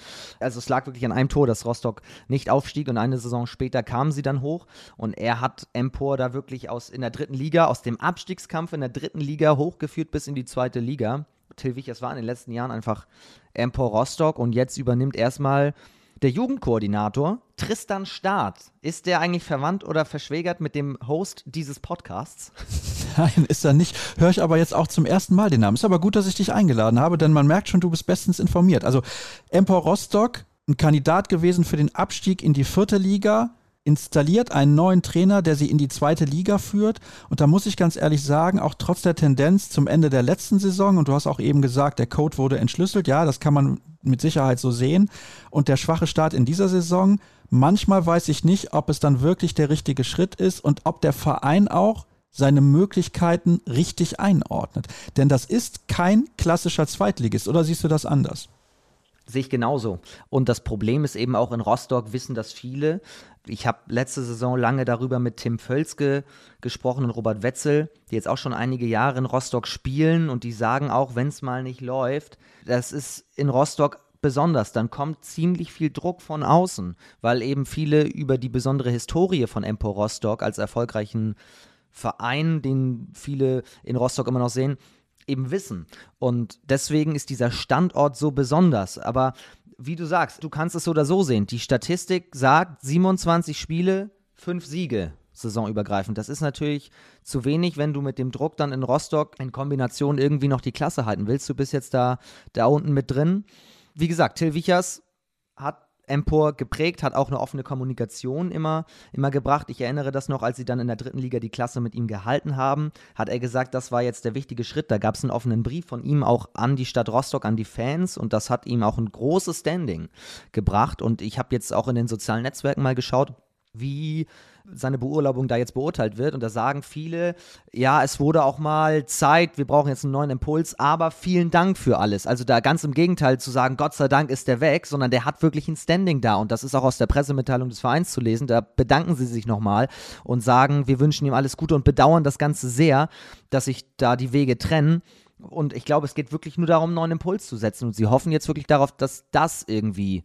Speaker 3: Also es lag wirklich an einem Tor, dass Rostock nicht aufstieg und eine Saison später kamen sie dann hoch und er hat Empor da wirklich aus in der dritten Liga, aus dem Abstiegskampf in der dritten Liga hochgeführt bis in die zweite Liga. Till Wichers war in den letzten Jahren einfach Empor Rostock und jetzt übernimmt erstmal Der Jugendkoordinator Tristan Staat, ist der eigentlich verwandt oder verschwägert mit dem Host dieses Podcasts?
Speaker 1: Nein, ist er nicht. Höre ich aber jetzt auch zum ersten Mal den Namen. Ist aber gut, dass ich dich eingeladen habe, denn man merkt schon, du bist bestens informiert. Also Empor Rostock, ein Kandidat gewesen für den Abstieg in die vierte Liga, installiert einen neuen Trainer, der sie in die zweite Liga führt. Und da muss ich ganz ehrlich sagen, auch trotz der Tendenz zum Ende der letzten Saison, und du hast auch eben gesagt, der Code wurde entschlüsselt, ja, das kann man mit Sicherheit so sehen. Und der schwache Start in dieser Saison, manchmal weiß ich nicht, ob es dann wirklich der richtige Schritt ist und ob der Verein auch seine Möglichkeiten richtig einordnet. Denn das ist kein klassischer Zweitligist, oder siehst du das anders?
Speaker 3: Sehe ich genauso. Und das Problem ist eben auch in Rostock, wissen das viele. Ich habe letzte Saison lange darüber mit Tim Völzke gesprochen und Robert Wetzel, die jetzt auch schon einige Jahre in Rostock spielen und die sagen auch, wenn es mal nicht läuft, das ist in Rostock besonders, dann kommt ziemlich viel Druck von außen, weil eben viele über die besondere Historie von Empo Rostock als erfolgreichen Verein, den viele in Rostock immer noch sehen, eben wissen. Und deswegen ist dieser Standort so besonders. Aber wie du sagst, du kannst es so oder so sehen. Die Statistik sagt 27 Spiele, 5 Siege saisonübergreifend. Das ist natürlich zu wenig, wenn du mit dem Druck dann in Rostock in Kombination irgendwie noch die Klasse halten willst. Du bist jetzt da, da unten mit drin. Wie gesagt, Till Wichers hat Empor geprägt, hat auch eine offene Kommunikation immer, immer gebracht. Ich erinnere das noch, als sie dann in der dritten Liga die Klasse mit ihm gehalten haben, hat er gesagt, das war jetzt der wichtige Schritt. Da gab es einen offenen Brief von ihm auch an die Stadt Rostock, an die Fans und das hat ihm auch ein großes Standing gebracht. Und ich habe jetzt auch in den sozialen Netzwerken mal geschaut, wie seine Beurlaubung da jetzt beurteilt wird. Und da sagen viele, ja, es wurde auch mal Zeit, wir brauchen jetzt einen neuen Impuls, aber vielen Dank für alles. Also da ganz im Gegenteil zu sagen, Gott sei Dank ist der weg, sondern der hat wirklich ein Standing da. Und das ist auch aus der Pressemitteilung des Vereins zu lesen. Da bedanken sie sich nochmal und sagen, wir wünschen ihm alles Gute und bedauern das Ganze sehr, dass sich da die Wege trennen. Und ich glaube, es geht wirklich nur darum, einen neuen Impuls zu setzen. Und sie hoffen jetzt wirklich darauf, dass das irgendwie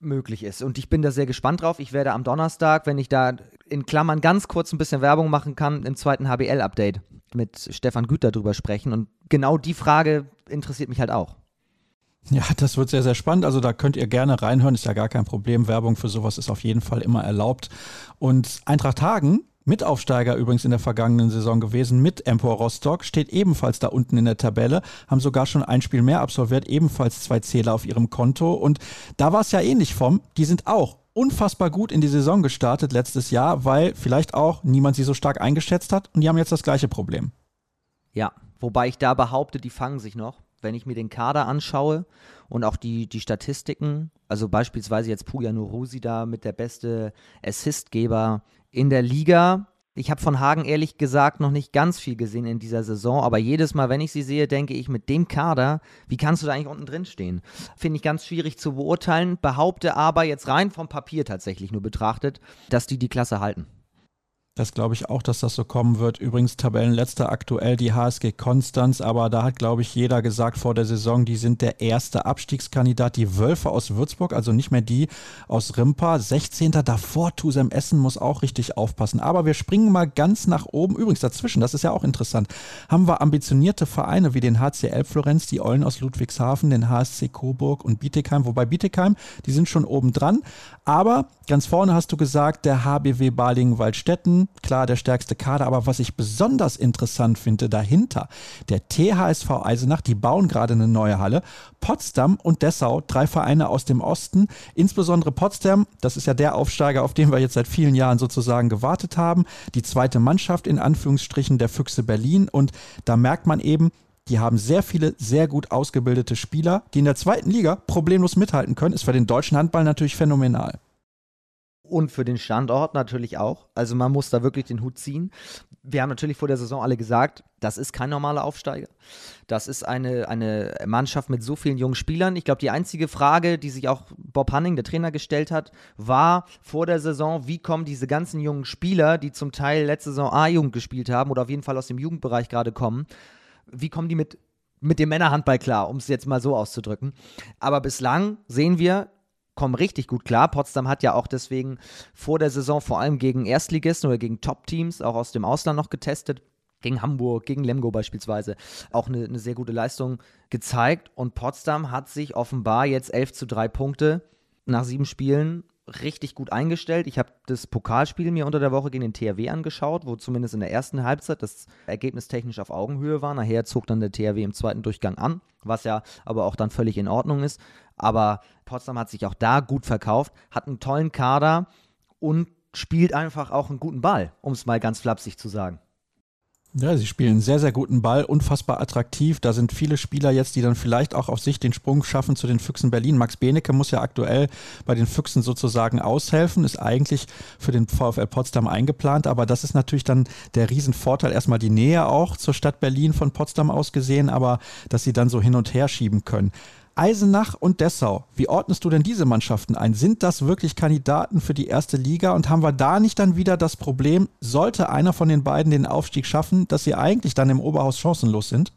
Speaker 3: möglich ist. Und ich bin da sehr gespannt drauf. Ich werde am Donnerstag, wenn ich da in Klammern ganz kurz ein bisschen Werbung machen kann, im zweiten HBL-Update mit Stefan Güter drüber sprechen. Und genau die Frage interessiert mich halt auch.
Speaker 1: Ja, das wird sehr, sehr spannend. Also da könnt ihr gerne reinhören, ist ja gar kein Problem. Werbung für sowas ist auf jeden Fall immer erlaubt. Und Eintracht Hagen Mitaufsteiger übrigens in der vergangenen Saison gewesen mit Empor Rostock, steht ebenfalls da unten in der Tabelle, haben sogar schon ein Spiel mehr absolviert, ebenfalls zwei Zähler auf ihrem Konto. Und da war es ja ähnlich vom, die sind auch unfassbar gut in die Saison gestartet letztes Jahr, weil vielleicht auch niemand sie so stark eingeschätzt hat und die haben jetzt das gleiche Problem.
Speaker 3: Ja, wobei ich da behaupte, die fangen sich noch. Wenn ich mir den Kader anschaue und auch die, die Statistiken, also beispielsweise jetzt Puja Nurusi da mit der beste Assistgeber in der Liga. Ich habe von Hagen ehrlich gesagt noch nicht ganz viel gesehen in dieser Saison, aber jedes Mal, wenn ich sie sehe, denke ich, mit dem Kader, wie kannst du da eigentlich unten drin stehen? Finde ich ganz schwierig zu beurteilen, behaupte aber jetzt rein vom Papier tatsächlich nur betrachtet, dass die die Klasse halten.
Speaker 1: Das glaube ich auch, dass das so kommen wird. Übrigens Tabellenletzter aktuell die HSG Konstanz, aber da hat, glaube ich, jeder gesagt vor der Saison, die sind der erste Abstiegskandidat. Die Wölfe aus Würzburg, also nicht mehr die aus Rimpa. 16. davor Tusem Essen muss auch richtig aufpassen. Aber wir springen mal ganz nach oben. Übrigens dazwischen, das ist ja auch interessant, haben wir ambitionierte Vereine wie den HCL Florenz, die Eulen aus Ludwigshafen, den HSC Coburg und Bietigheim. Wobei Bietigheim, die sind schon oben dran. Aber ganz vorne hast du gesagt, der HBW Balingen-Waldstätten klar der stärkste Kader, aber was ich besonders interessant finde dahinter, der THSV Eisenach, die bauen gerade eine neue Halle, Potsdam und Dessau, drei Vereine aus dem Osten, insbesondere Potsdam, das ist ja der Aufsteiger, auf den wir jetzt seit vielen Jahren sozusagen gewartet haben, die zweite Mannschaft in Anführungsstrichen der Füchse Berlin. Und da merkt man eben, die haben sehr viele sehr gut ausgebildete Spieler, die in der zweiten Liga problemlos mithalten können. Ist für den deutschen Handball natürlich phänomenal
Speaker 3: und für den Standort natürlich auch. Also man muss da wirklich den Hut ziehen. Wir haben natürlich vor der Saison alle gesagt, das ist kein normaler Aufsteiger. Das ist eine, eine Mannschaft mit so vielen jungen Spielern. Ich glaube, die einzige Frage, die sich auch Bob Hanning, der Trainer, gestellt hat, war vor der Saison, wie kommen diese ganzen jungen Spieler, die zum Teil letzte Saison A-Jugend gespielt haben oder auf jeden Fall aus dem Jugendbereich gerade kommen, wie kommen die mit mit dem Männerhandball klar, um es jetzt mal so auszudrücken. Aber bislang sehen wir, kommen richtig gut klar. Potsdam hat ja auch deswegen vor der Saison vor allem gegen Erstligisten oder gegen Top-Teams auch aus dem Ausland noch getestet. Gegen Hamburg, gegen Lemgo beispielsweise auch eine, eine sehr gute Leistung gezeigt. Und Potsdam hat sich offenbar jetzt 11 zu 3 Punkte nach sieben Spielen richtig gut eingestellt. Ich habe das Pokalspiel mir unter der Woche gegen den THW angeschaut, wo zumindest in der ersten Halbzeit das Ergebnis technisch auf Augenhöhe war. Nachher zog dann der THW im zweiten Durchgang an, was ja aber auch dann völlig in Ordnung ist. Aber Potsdam hat sich auch da gut verkauft, hat einen tollen Kader und spielt einfach auch einen guten Ball, um es mal ganz flapsig zu sagen.
Speaker 1: Ja, sie spielen sehr, sehr guten Ball, unfassbar attraktiv. Da sind viele Spieler jetzt, die dann vielleicht auch auf sich den Sprung schaffen zu den Füchsen Berlin. Max Benecke muss ja aktuell bei den Füchsen sozusagen aushelfen, ist eigentlich für den VfL Potsdam eingeplant, aber das ist natürlich dann der Riesenvorteil. Erstmal die Nähe auch zur Stadt Berlin von Potsdam aus gesehen, aber dass sie dann so hin und her schieben können. Eisenach und Dessau, wie ordnest du denn diese Mannschaften ein? Sind das wirklich Kandidaten für die erste Liga? Und haben wir da nicht dann wieder das Problem, sollte einer von den beiden den Aufstieg schaffen, dass sie eigentlich dann im Oberhaus chancenlos sind?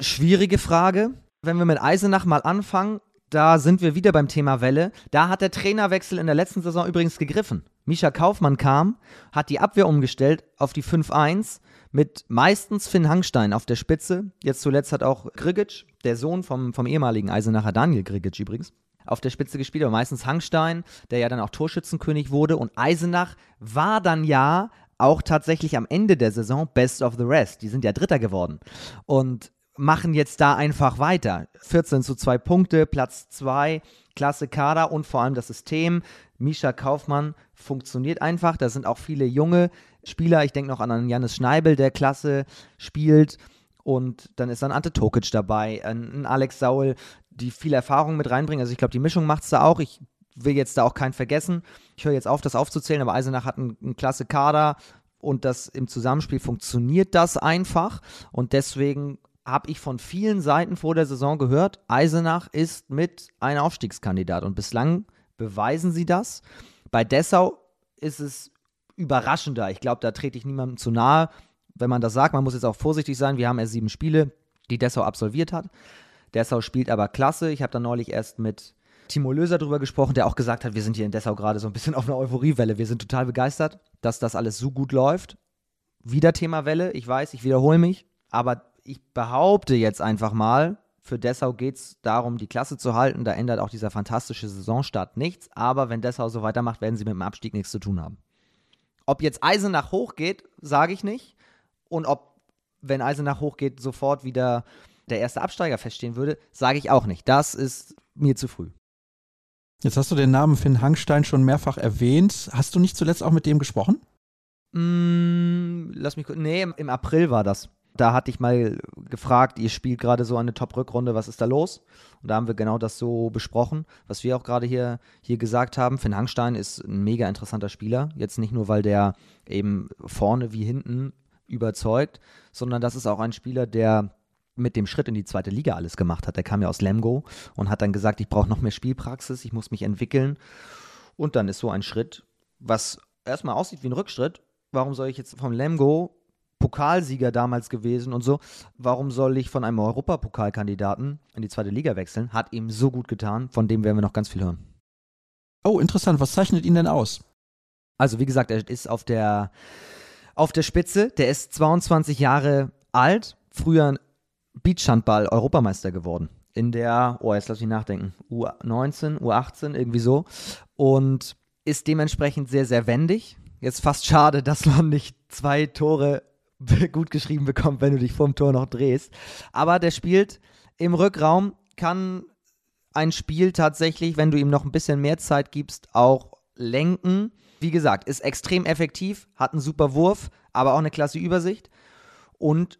Speaker 3: Schwierige Frage. Wenn wir mit Eisenach mal anfangen, da sind wir wieder beim Thema Welle. Da hat der Trainerwechsel in der letzten Saison übrigens gegriffen. Mischa Kaufmann kam, hat die Abwehr umgestellt auf die 5-1 mit meistens Finn Hangstein auf der Spitze. Jetzt zuletzt hat auch Grigic, der Sohn vom, vom ehemaligen Eisenacher Daniel Grigic übrigens, auf der Spitze gespielt, aber meistens Hangstein, der ja dann auch Torschützenkönig wurde. Und Eisenach war dann ja auch tatsächlich am Ende der Saison Best of the Rest. Die sind ja Dritter geworden. Und machen jetzt da einfach weiter. 14 zu 2 Punkte, Platz 2, klasse Kader und vor allem das System. Misha Kaufmann funktioniert einfach. Da sind auch viele junge Spieler. Ich denke noch an Janis Schneibel, der klasse spielt. Und dann ist dann Ante Tokic dabei, ein Alex Saul, die viel Erfahrung mit reinbringen. Also ich glaube, die Mischung macht es da auch. Ich will jetzt da auch keinen vergessen. Ich höre jetzt auf, das aufzuzählen, aber Eisenach hat einen, einen klasse Kader und das im Zusammenspiel funktioniert das einfach. Und deswegen habe ich von vielen Seiten vor der Saison gehört, Eisenach ist mit ein Aufstiegskandidat. Und bislang beweisen sie das. Bei Dessau ist es überraschender. Ich glaube, da trete ich niemandem zu nahe, wenn man das sagt. Man muss jetzt auch vorsichtig sein. Wir haben erst sieben Spiele, die Dessau absolviert hat. Dessau spielt aber klasse. Ich habe da neulich erst mit Timo Löser drüber gesprochen, der auch gesagt hat, wir sind hier in Dessau gerade so ein bisschen auf einer Euphoriewelle. Wir sind total begeistert, dass das alles so gut läuft. Wieder Thema Welle. Ich weiß, ich wiederhole mich. Aber ich behaupte jetzt einfach mal, für Dessau geht es darum, die Klasse zu halten. Da ändert auch dieser fantastische Saisonstart nichts. Aber wenn Dessau so weitermacht, werden sie mit dem Abstieg nichts zu tun haben. Ob jetzt Eisenach hochgeht, sage ich nicht. Und ob, wenn Eisenach hochgeht, sofort wieder der erste Absteiger feststehen würde, sage ich auch nicht. Das ist mir zu früh.
Speaker 1: Jetzt hast du den Namen Finn Hangstein schon mehrfach erwähnt. Hast du nicht zuletzt auch mit dem gesprochen?
Speaker 3: Mm, lass mich kurz. Nee, im April war das. Da hatte ich mal gefragt, ihr spielt gerade so eine Top-Rückrunde, was ist da los? Und da haben wir genau das so besprochen, was wir auch gerade hier, hier gesagt haben. Finn Hangstein ist ein mega interessanter Spieler. Jetzt nicht nur, weil der eben vorne wie hinten überzeugt, sondern das ist auch ein Spieler, der mit dem Schritt in die zweite Liga alles gemacht hat. Der kam ja aus Lemgo und hat dann gesagt, ich brauche noch mehr Spielpraxis, ich muss mich entwickeln. Und dann ist so ein Schritt, was erstmal aussieht wie ein Rückschritt. Warum soll ich jetzt vom Lemgo Pokalsieger damals gewesen und so. Warum soll ich von einem Europapokalkandidaten in die zweite Liga wechseln? Hat ihm so gut getan, von dem werden wir noch ganz viel hören.
Speaker 1: Oh, interessant. Was zeichnet ihn denn aus?
Speaker 3: Also, wie gesagt, er ist auf der, auf der Spitze. Der ist 22 Jahre alt, früher Beachhandball-Europameister geworden. In der, oh, jetzt lass mich nachdenken, U19, U18, irgendwie so. Und ist dementsprechend sehr, sehr wendig. Jetzt fast schade, dass man nicht zwei Tore gut geschrieben bekommt, wenn du dich vorm Tor noch drehst. Aber der spielt im Rückraum, kann ein Spiel tatsächlich, wenn du ihm noch ein bisschen mehr Zeit gibst, auch lenken. Wie gesagt, ist extrem effektiv, hat einen super Wurf, aber auch eine klasse Übersicht. Und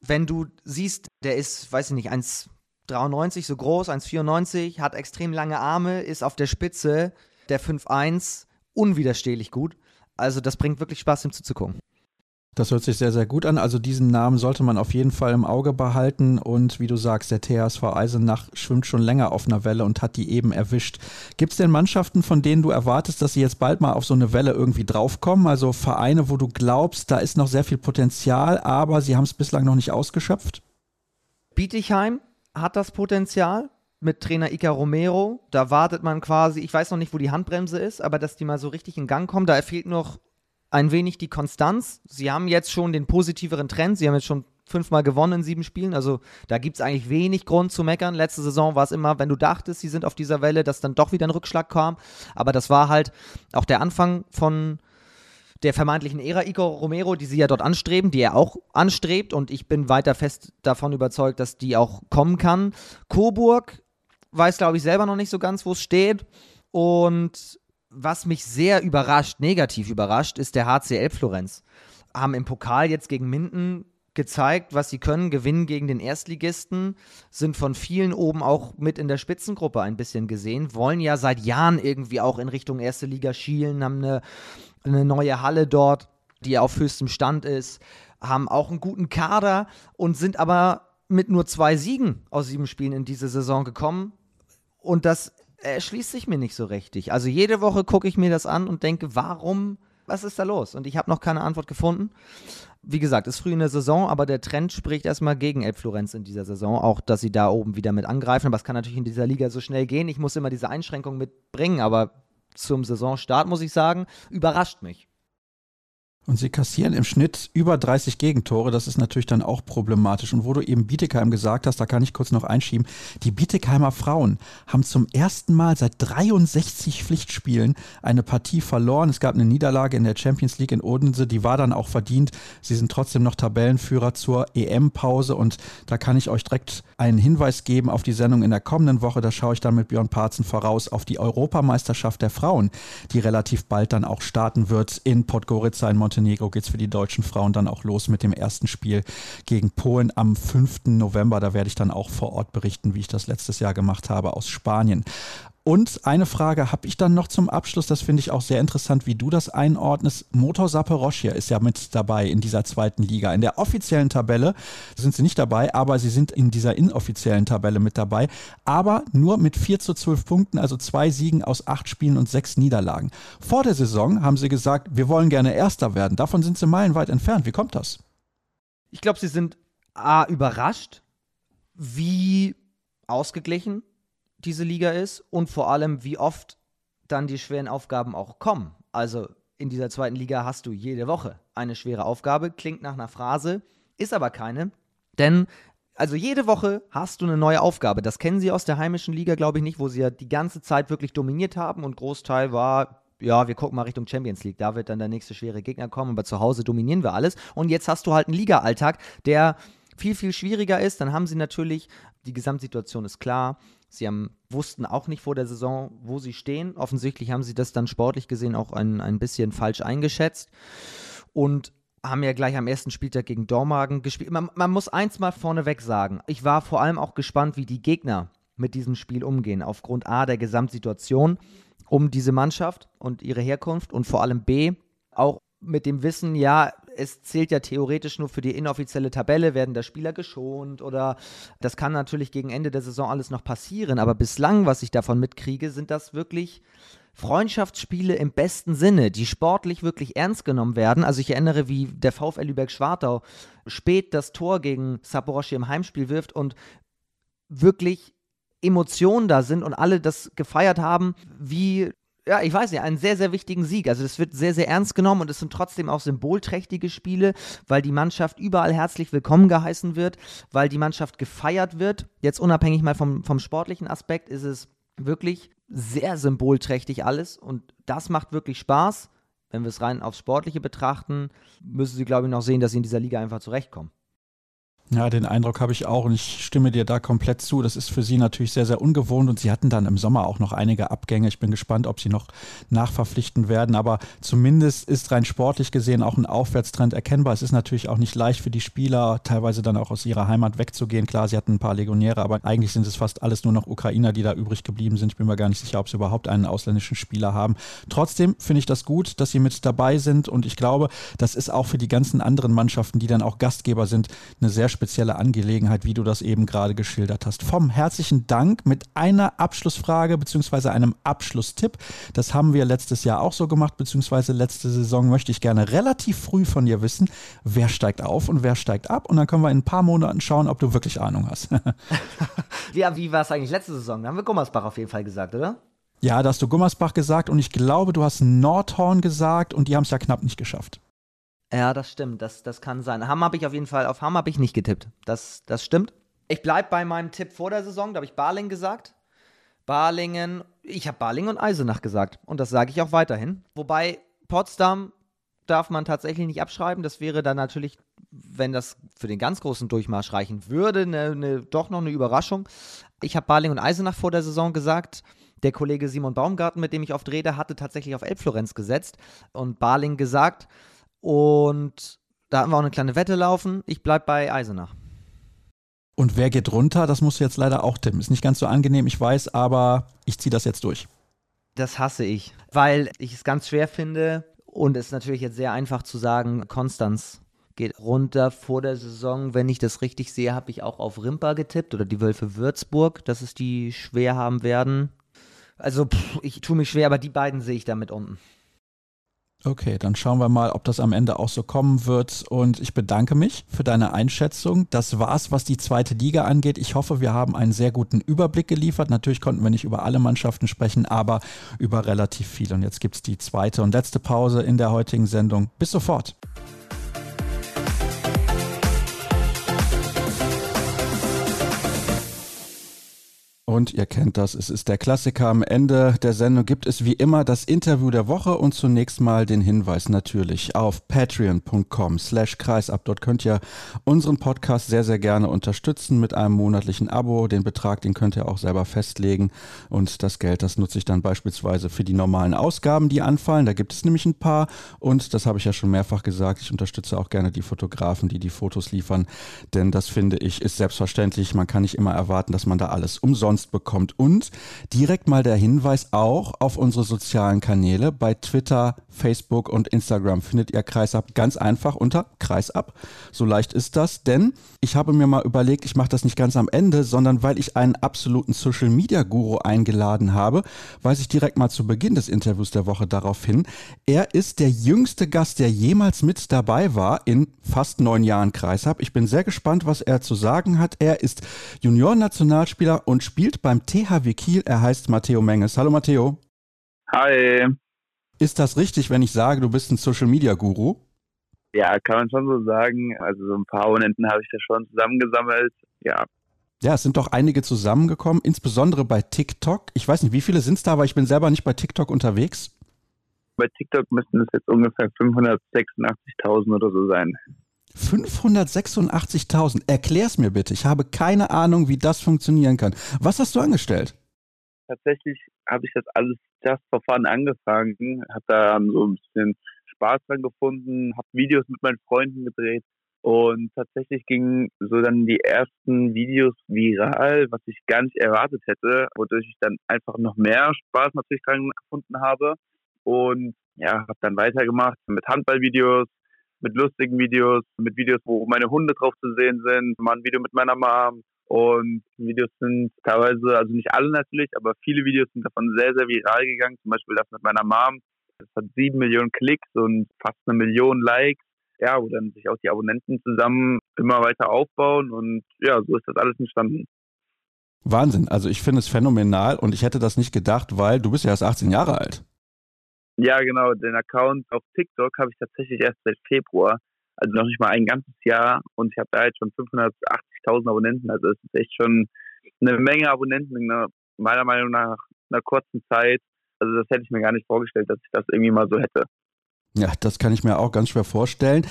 Speaker 3: wenn du siehst, der ist, weiß ich nicht, 1,93 so groß, 1,94, hat extrem lange Arme, ist auf der Spitze der 5,1 unwiderstehlich gut. Also das bringt wirklich Spaß, ihm zuzugucken.
Speaker 1: Das hört sich sehr, sehr gut an. Also diesen Namen sollte man auf jeden Fall im Auge behalten. Und wie du sagst, der THSV Eisenach schwimmt schon länger auf einer Welle und hat die eben erwischt. Gibt es denn Mannschaften, von denen du erwartest, dass sie jetzt bald mal auf so eine Welle irgendwie draufkommen? Also Vereine, wo du glaubst, da ist noch sehr viel Potenzial, aber sie haben es bislang noch nicht ausgeschöpft?
Speaker 3: Bietigheim hat das Potenzial mit Trainer Ica Romero. Da wartet man quasi, ich weiß noch nicht, wo die Handbremse ist, aber dass die mal so richtig in Gang kommen. Da fehlt noch ein wenig die Konstanz. Sie haben jetzt schon den positiveren Trend. Sie haben jetzt schon fünfmal gewonnen in sieben Spielen. Also da gibt es eigentlich wenig Grund zu meckern. Letzte Saison war es immer, wenn du dachtest, sie sind auf dieser Welle, dass dann doch wieder ein Rückschlag kam. Aber das war halt auch der Anfang von der vermeintlichen Ära Igor Romero, die sie ja dort anstreben, die er auch anstrebt. Und ich bin weiter fest davon überzeugt, dass die auch kommen kann. Coburg weiß, glaube ich, selber noch nicht so ganz, wo es steht. Und was mich sehr überrascht, negativ überrascht, ist der HCL Florenz. Haben im Pokal jetzt gegen Minden gezeigt, was sie können, gewinnen gegen den Erstligisten, sind von vielen oben auch mit in der Spitzengruppe ein bisschen gesehen, wollen ja seit Jahren irgendwie auch in Richtung erste Liga schielen, haben eine, eine neue Halle dort, die auf höchstem Stand ist, haben auch einen guten Kader und sind aber mit nur zwei Siegen aus sieben Spielen in diese Saison gekommen. Und das erschließt sich mir nicht so richtig. Also jede Woche gucke ich mir das an und denke, warum, was ist da los? Und ich habe noch keine Antwort gefunden. Wie gesagt, ist früh in der Saison, aber der Trend spricht erstmal gegen Elb Florenz in dieser Saison. Auch, dass sie da oben wieder mit angreifen. Aber es kann natürlich in dieser Liga so schnell gehen. Ich muss immer diese Einschränkung mitbringen, aber zum Saisonstart muss ich sagen, überrascht mich.
Speaker 1: Und sie kassieren im Schnitt über 30 Gegentore. Das ist natürlich dann auch problematisch. Und wo du eben Bietigheim gesagt hast, da kann ich kurz noch einschieben. Die Bietigheimer Frauen haben zum ersten Mal seit 63 Pflichtspielen eine Partie verloren. Es gab eine Niederlage in der Champions League in Odense. Die war dann auch verdient. Sie sind trotzdem noch Tabellenführer zur EM-Pause. Und da kann ich euch direkt einen Hinweis geben auf die Sendung in der kommenden Woche. Da schaue ich dann mit Björn Parzen voraus auf die Europameisterschaft der Frauen, die relativ bald dann auch starten wird in Podgorica in Montenegro. Montenegro geht es für die deutschen Frauen dann auch los mit dem ersten Spiel gegen Polen am 5. November. Da werde ich dann auch vor Ort berichten, wie ich das letztes Jahr gemacht habe aus Spanien. Und eine Frage habe ich dann noch zum Abschluss, das finde ich auch sehr interessant, wie du das einordnest. Motor Saporoschia ist ja mit dabei in dieser zweiten Liga. In der offiziellen Tabelle sind sie nicht dabei, aber sie sind in dieser inoffiziellen Tabelle mit dabei. Aber nur mit 4 zu 12 Punkten, also zwei Siegen aus acht Spielen und sechs Niederlagen. Vor der Saison haben sie gesagt, wir wollen gerne Erster werden. Davon sind sie meilenweit entfernt. Wie kommt das?
Speaker 3: Ich glaube, sie sind A, überrascht, wie ausgeglichen diese Liga ist und vor allem, wie oft dann die schweren Aufgaben auch kommen. Also in dieser zweiten Liga hast du jede Woche eine schwere Aufgabe, klingt nach einer Phrase, ist aber keine, denn also jede Woche hast du eine neue Aufgabe. Das kennen sie aus der heimischen Liga, glaube ich nicht, wo sie ja die ganze Zeit wirklich dominiert haben und Großteil war, ja, wir gucken mal Richtung Champions League. Da wird dann der nächste schwere Gegner kommen, aber zu Hause dominieren wir alles. Und jetzt hast du halt einen Liga-Alltag, der viel, viel schwieriger ist. Dann haben sie natürlich, die Gesamtsituation ist klar, Sie haben, wussten auch nicht vor der Saison, wo sie stehen. Offensichtlich haben sie das dann sportlich gesehen auch ein, ein bisschen falsch eingeschätzt und haben ja gleich am ersten Spieltag gegen Dormagen gespielt. Man, man muss eins mal vorneweg sagen. Ich war vor allem auch gespannt, wie die Gegner mit diesem Spiel umgehen, aufgrund A der Gesamtsituation um diese Mannschaft und ihre Herkunft und vor allem B auch mit dem Wissen, ja, es zählt ja theoretisch nur für die inoffizielle Tabelle, werden da Spieler geschont oder das kann natürlich gegen Ende der Saison alles noch passieren, aber bislang, was ich davon mitkriege, sind das wirklich Freundschaftsspiele im besten Sinne, die sportlich wirklich ernst genommen werden. Also ich erinnere, wie der VfL Lübeck-Schwartau spät das Tor gegen Saporoshi im Heimspiel wirft und wirklich Emotionen da sind und alle das gefeiert haben, wie ja, ich weiß nicht, einen sehr, sehr wichtigen Sieg. Also das wird sehr, sehr ernst genommen und es sind trotzdem auch symbolträchtige Spiele, weil die Mannschaft überall herzlich willkommen geheißen wird, weil die Mannschaft gefeiert wird. Jetzt unabhängig mal vom, vom sportlichen Aspekt ist es wirklich sehr symbolträchtig alles und das macht wirklich Spaß. Wenn wir es rein aufs Sportliche betrachten, müssen sie, glaube ich, noch sehen, dass sie in dieser Liga einfach zurechtkommen.
Speaker 1: Ja, den Eindruck habe ich auch und ich stimme dir da komplett zu. Das ist für sie natürlich sehr, sehr ungewohnt und sie hatten dann im Sommer auch noch einige Abgänge. Ich bin gespannt, ob sie noch nachverpflichten werden, aber zumindest ist rein sportlich gesehen auch ein Aufwärtstrend erkennbar. Es ist natürlich auch nicht leicht für die Spieler, teilweise dann auch aus ihrer Heimat wegzugehen. Klar, sie hatten ein paar Legionäre, aber eigentlich sind es fast alles nur noch Ukrainer, die da übrig geblieben sind. Ich bin mir gar nicht sicher, ob sie überhaupt einen ausländischen Spieler haben. Trotzdem finde ich das gut, dass sie mit dabei sind und ich glaube, das ist auch für die ganzen anderen Mannschaften, die dann auch Gastgeber sind, eine sehr spezielle Angelegenheit, wie du das eben gerade geschildert hast. Vom herzlichen Dank mit einer Abschlussfrage bzw. einem Abschlusstipp. Das haben wir letztes Jahr auch so gemacht, beziehungsweise letzte Saison möchte ich gerne relativ früh von dir wissen, wer steigt auf und wer steigt ab. Und dann können wir in ein paar Monaten schauen, ob du wirklich Ahnung hast.
Speaker 3: ja, wie war es eigentlich letzte Saison? Da haben wir Gummersbach auf jeden Fall gesagt, oder?
Speaker 1: Ja, da hast du Gummersbach gesagt und ich glaube, du hast Nordhorn gesagt und die haben es ja knapp nicht geschafft.
Speaker 3: Ja, das stimmt. Das, das kann sein. Hamm habe ich auf jeden Fall, auf Hamm habe ich nicht getippt. Das, das stimmt. Ich bleibe bei meinem Tipp vor der Saison, da habe ich Barling gesagt. Balingen, ich habe Balingen und Eisenach gesagt. Und das sage ich auch weiterhin. Wobei Potsdam darf man tatsächlich nicht abschreiben. Das wäre dann natürlich, wenn das für den ganz großen Durchmarsch reichen würde, ne, ne, doch noch eine Überraschung. Ich habe Baling und Eisenach vor der Saison gesagt. Der Kollege Simon Baumgarten, mit dem ich oft rede, hatte tatsächlich auf Elbflorenz gesetzt und Baling gesagt. Und da hatten wir auch eine kleine Wette laufen. Ich bleibe bei Eisenach.
Speaker 1: Und wer geht runter? Das musst du jetzt leider auch tippen. Ist nicht ganz so angenehm, ich weiß, aber ich ziehe das jetzt durch.
Speaker 3: Das hasse ich, weil ich es ganz schwer finde und es ist natürlich jetzt sehr einfach zu sagen, Konstanz geht runter vor der Saison. Wenn ich das richtig sehe, habe ich auch auf Rimpa getippt oder die Wölfe Würzburg, dass es die schwer haben werden. Also pff, ich tue mich schwer, aber die beiden sehe ich damit unten.
Speaker 1: Okay, dann schauen wir mal, ob das am Ende auch so kommen wird. Und ich bedanke mich für deine Einschätzung. Das war's, was die zweite Liga angeht. Ich hoffe, wir haben einen sehr guten Überblick geliefert. Natürlich konnten wir nicht über alle Mannschaften sprechen, aber über relativ viel. Und jetzt gibt's die zweite und letzte Pause in der heutigen Sendung. Bis sofort. Und ihr kennt das, es ist der Klassiker. Am Ende der Sendung gibt es wie immer das Interview der Woche und zunächst mal den Hinweis natürlich auf patreon.com slash kreisab. Dort könnt ihr unseren Podcast sehr, sehr gerne unterstützen mit einem monatlichen Abo. Den Betrag, den könnt ihr auch selber festlegen und das Geld, das nutze ich dann beispielsweise für die normalen Ausgaben, die anfallen. Da gibt es nämlich ein paar und das habe ich ja schon mehrfach gesagt. Ich unterstütze auch gerne die Fotografen, die die Fotos liefern, denn das finde ich ist selbstverständlich. Man kann nicht immer erwarten, dass man da alles umsonst umsonst bekommt. Und direkt mal der Hinweis auch auf unsere sozialen Kanäle. Bei Twitter, Facebook und Instagram findet ihr Kreisab ganz einfach unter Kreisab. So leicht ist das, denn ich habe mir mal überlegt, ich mache das nicht ganz am Ende, sondern weil ich einen absoluten Social Media Guru eingeladen habe, weise ich direkt mal zu Beginn des Interviews der Woche darauf hin. Er ist der jüngste Gast, der jemals mit dabei war in fast neun Jahren Kreisab. Ich bin sehr gespannt, was er zu sagen hat. Er ist Juniorennationalspieler und spielt beim THW Kiel. Er heißt Matteo Menges. Hallo Matteo.
Speaker 4: Hi.
Speaker 1: Ist das richtig, wenn ich sage, du bist ein Social Media Guru?
Speaker 4: Ja, kann man schon so sagen. Also so ein paar Abonnenten habe ich da schon zusammengesammelt. Ja.
Speaker 1: Ja, es sind doch einige zusammengekommen, insbesondere bei TikTok. Ich weiß nicht, wie viele sind es da, aber ich bin selber nicht bei TikTok unterwegs.
Speaker 4: Bei TikTok müssten es jetzt ungefähr 586.000 oder so sein.
Speaker 1: 586.000. Erklär's mir bitte. Ich habe keine Ahnung, wie das funktionieren kann. Was hast du angestellt?
Speaker 4: Tatsächlich habe ich das alles just for fun angefangen, habe da so ein bisschen Spaß dran gefunden, habe Videos mit meinen Freunden gedreht und tatsächlich gingen so dann die ersten Videos viral, was ich gar nicht erwartet hätte, wodurch ich dann einfach noch mehr Spaß natürlich dran gefunden habe und ja, habe dann weitergemacht mit Handballvideos, mit lustigen Videos, mit Videos, wo meine Hunde drauf zu sehen sind, mal ein Video mit meiner Mom. Und Videos sind teilweise, also nicht alle natürlich, aber viele Videos sind davon sehr, sehr viral gegangen. Zum Beispiel das mit meiner Mom. Das hat sieben Millionen Klicks und fast eine Million Likes. Ja, wo dann sich auch die Abonnenten zusammen immer weiter aufbauen. Und ja, so ist das alles entstanden.
Speaker 1: Wahnsinn. Also ich finde es phänomenal und ich hätte das nicht gedacht, weil du bist ja erst 18 Jahre alt.
Speaker 4: Ja, genau. Den Account auf TikTok habe ich tatsächlich erst seit Februar. Also noch nicht mal ein ganzes Jahr. Und ich habe da jetzt schon 580.000 Abonnenten. Also es ist echt schon eine Menge Abonnenten in einer, meiner Meinung nach einer kurzen Zeit. Also das hätte ich mir gar nicht vorgestellt, dass ich das irgendwie mal so hätte.
Speaker 1: Ja, das kann ich mir auch ganz schwer vorstellen.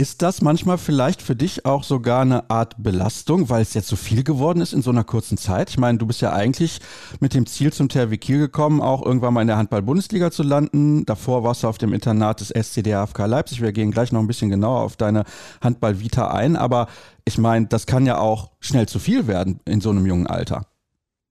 Speaker 1: Ist das manchmal vielleicht für dich auch sogar eine Art Belastung, weil es jetzt so viel geworden ist in so einer kurzen Zeit? Ich meine, du bist ja eigentlich mit dem Ziel zum THW Kiel gekommen, auch irgendwann mal in der Handball-Bundesliga zu landen. Davor warst du auf dem Internat des SCDHFK Leipzig. Wir gehen gleich noch ein bisschen genauer auf deine Handball-Vita ein. Aber ich meine, das kann ja auch schnell zu viel werden in so einem jungen Alter.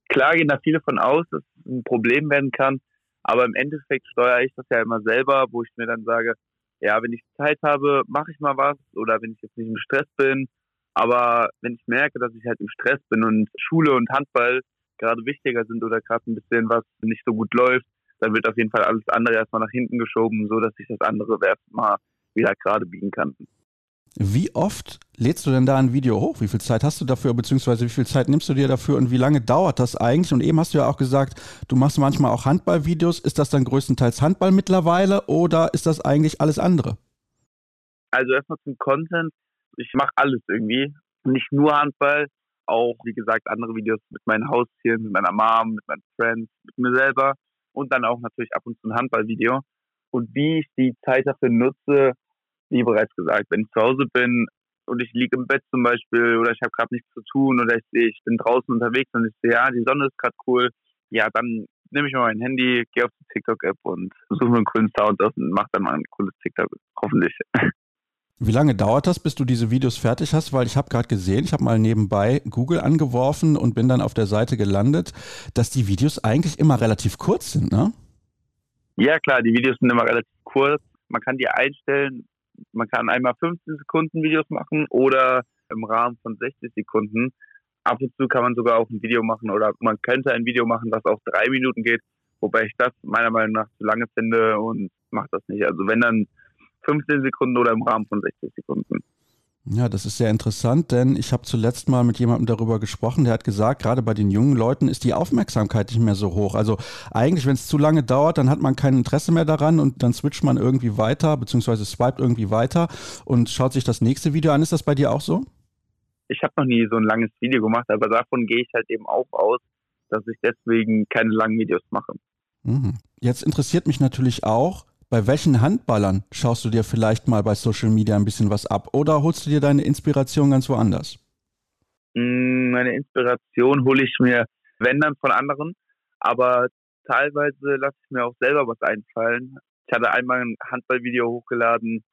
Speaker 4: Klar gehen da viele von aus, dass es ein Problem werden kann. Aber im Endeffekt steuere ich das ja immer selber, wo ich mir dann sage, ja, wenn ich Zeit habe, mache ich mal was oder wenn ich jetzt nicht im Stress bin. Aber wenn ich merke, dass ich halt im Stress bin und Schule und Handball gerade wichtiger sind oder gerade ein bisschen was nicht so gut läuft, dann wird auf jeden Fall alles andere erstmal nach hinten geschoben, so dass ich das andere erstmal wieder gerade biegen kann.
Speaker 1: Wie oft lädst du denn da ein Video hoch? Wie viel Zeit hast du dafür, beziehungsweise wie viel Zeit nimmst du dir dafür und wie lange dauert das eigentlich? Und eben hast du ja auch gesagt, du machst manchmal auch Handballvideos. Ist das dann größtenteils Handball mittlerweile oder ist das eigentlich alles andere?
Speaker 4: Also erstmal zum Content. Ich mache alles irgendwie. Nicht nur Handball, auch wie gesagt andere Videos mit meinen Haustieren, mit meiner Mom, mit meinen Friends, mit mir selber und dann auch natürlich ab und zu ein Handballvideo. Und wie ich die Zeit dafür nutze, wie bereits gesagt, wenn ich zu Hause bin und ich liege im Bett zum Beispiel oder ich habe gerade nichts zu tun oder ich sehe, ich bin draußen unterwegs und ich sehe, ja, die Sonne ist gerade cool, ja, dann nehme ich mal mein Handy, gehe auf die TikTok-App und suche mir einen coolen Sound aus und mache dann mal ein cooles TikTok, hoffentlich.
Speaker 1: Wie lange dauert das, bis du diese Videos fertig hast? Weil ich habe gerade gesehen, ich habe mal nebenbei Google angeworfen und bin dann auf der Seite gelandet, dass die Videos eigentlich immer relativ kurz sind, ne?
Speaker 4: Ja, klar, die Videos sind immer relativ kurz. Man kann die einstellen, man kann einmal 15 Sekunden Videos machen oder im Rahmen von 60 Sekunden. Ab und zu kann man sogar auch ein Video machen oder man könnte ein Video machen, das auch drei Minuten geht, wobei ich das meiner Meinung nach zu lange finde und mache das nicht. Also wenn dann 15 Sekunden oder im Rahmen von 60 Sekunden.
Speaker 1: Ja, das ist sehr interessant, denn ich habe zuletzt mal mit jemandem darüber gesprochen, der hat gesagt, gerade bei den jungen Leuten ist die Aufmerksamkeit nicht mehr so hoch. Also eigentlich, wenn es zu lange dauert, dann hat man kein Interesse mehr daran und dann switcht man irgendwie weiter, beziehungsweise swiped irgendwie weiter und schaut sich das nächste Video an. Ist das bei dir auch so?
Speaker 4: Ich habe noch nie so ein langes Video gemacht, aber davon gehe ich halt eben auch aus, dass ich deswegen keine langen Videos mache.
Speaker 1: Mhm. Jetzt interessiert mich natürlich auch, bei welchen Handballern schaust du dir vielleicht mal bei Social Media ein bisschen was ab oder holst du dir deine Inspiration ganz woanders?
Speaker 4: Mm, meine Inspiration hole ich mir, wenn dann von anderen, aber teilweise lasse ich mir auch selber was einfallen. Ich hatte einmal ein Handballvideo hochgeladen,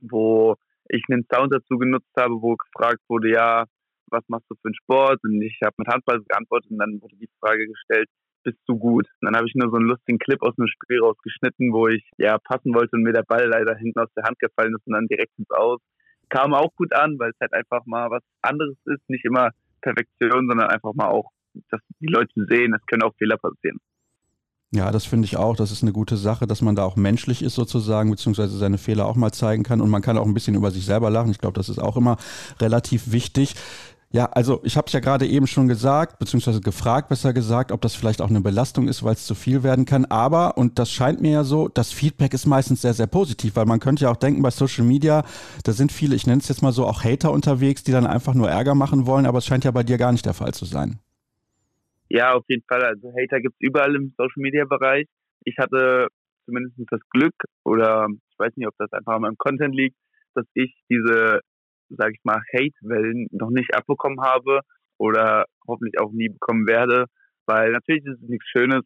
Speaker 4: wo ich einen Sound dazu genutzt habe, wo gefragt wurde, ja, was machst du für einen Sport? Und ich habe mit Handball geantwortet und dann wurde die Frage gestellt, bist du gut. Und dann habe ich nur so einen lustigen Clip aus einem Spiel rausgeschnitten, wo ich ja passen wollte und mir der Ball leider hinten aus der Hand gefallen ist und dann direkt ins Aus. Kam auch gut an, weil es halt einfach mal was anderes ist, nicht immer Perfektion, sondern einfach mal auch, dass die Leute sehen, es können auch Fehler passieren.
Speaker 1: Ja, das finde ich auch. Das ist eine gute Sache, dass man da auch menschlich ist sozusagen, beziehungsweise seine Fehler auch mal zeigen kann und man kann auch ein bisschen über sich selber lachen. Ich glaube, das ist auch immer relativ wichtig. Ja, also ich habe es ja gerade eben schon gesagt, beziehungsweise gefragt, besser gesagt, ob das vielleicht auch eine Belastung ist, weil es zu viel werden kann. Aber, und das scheint mir ja so, das Feedback ist meistens sehr, sehr positiv, weil man könnte ja auch denken, bei Social Media, da sind viele, ich nenne es jetzt mal so, auch Hater unterwegs, die dann einfach nur Ärger machen wollen, aber es scheint ja bei dir gar nicht der Fall zu sein.
Speaker 4: Ja, auf jeden Fall. Also Hater gibt es überall im Social Media Bereich. Ich hatte zumindest das Glück, oder ich weiß nicht, ob das einfach an meinem Content liegt, dass ich diese sage ich mal, Hate-Wellen noch nicht abbekommen habe oder hoffentlich auch nie bekommen werde, weil natürlich ist es nichts Schönes,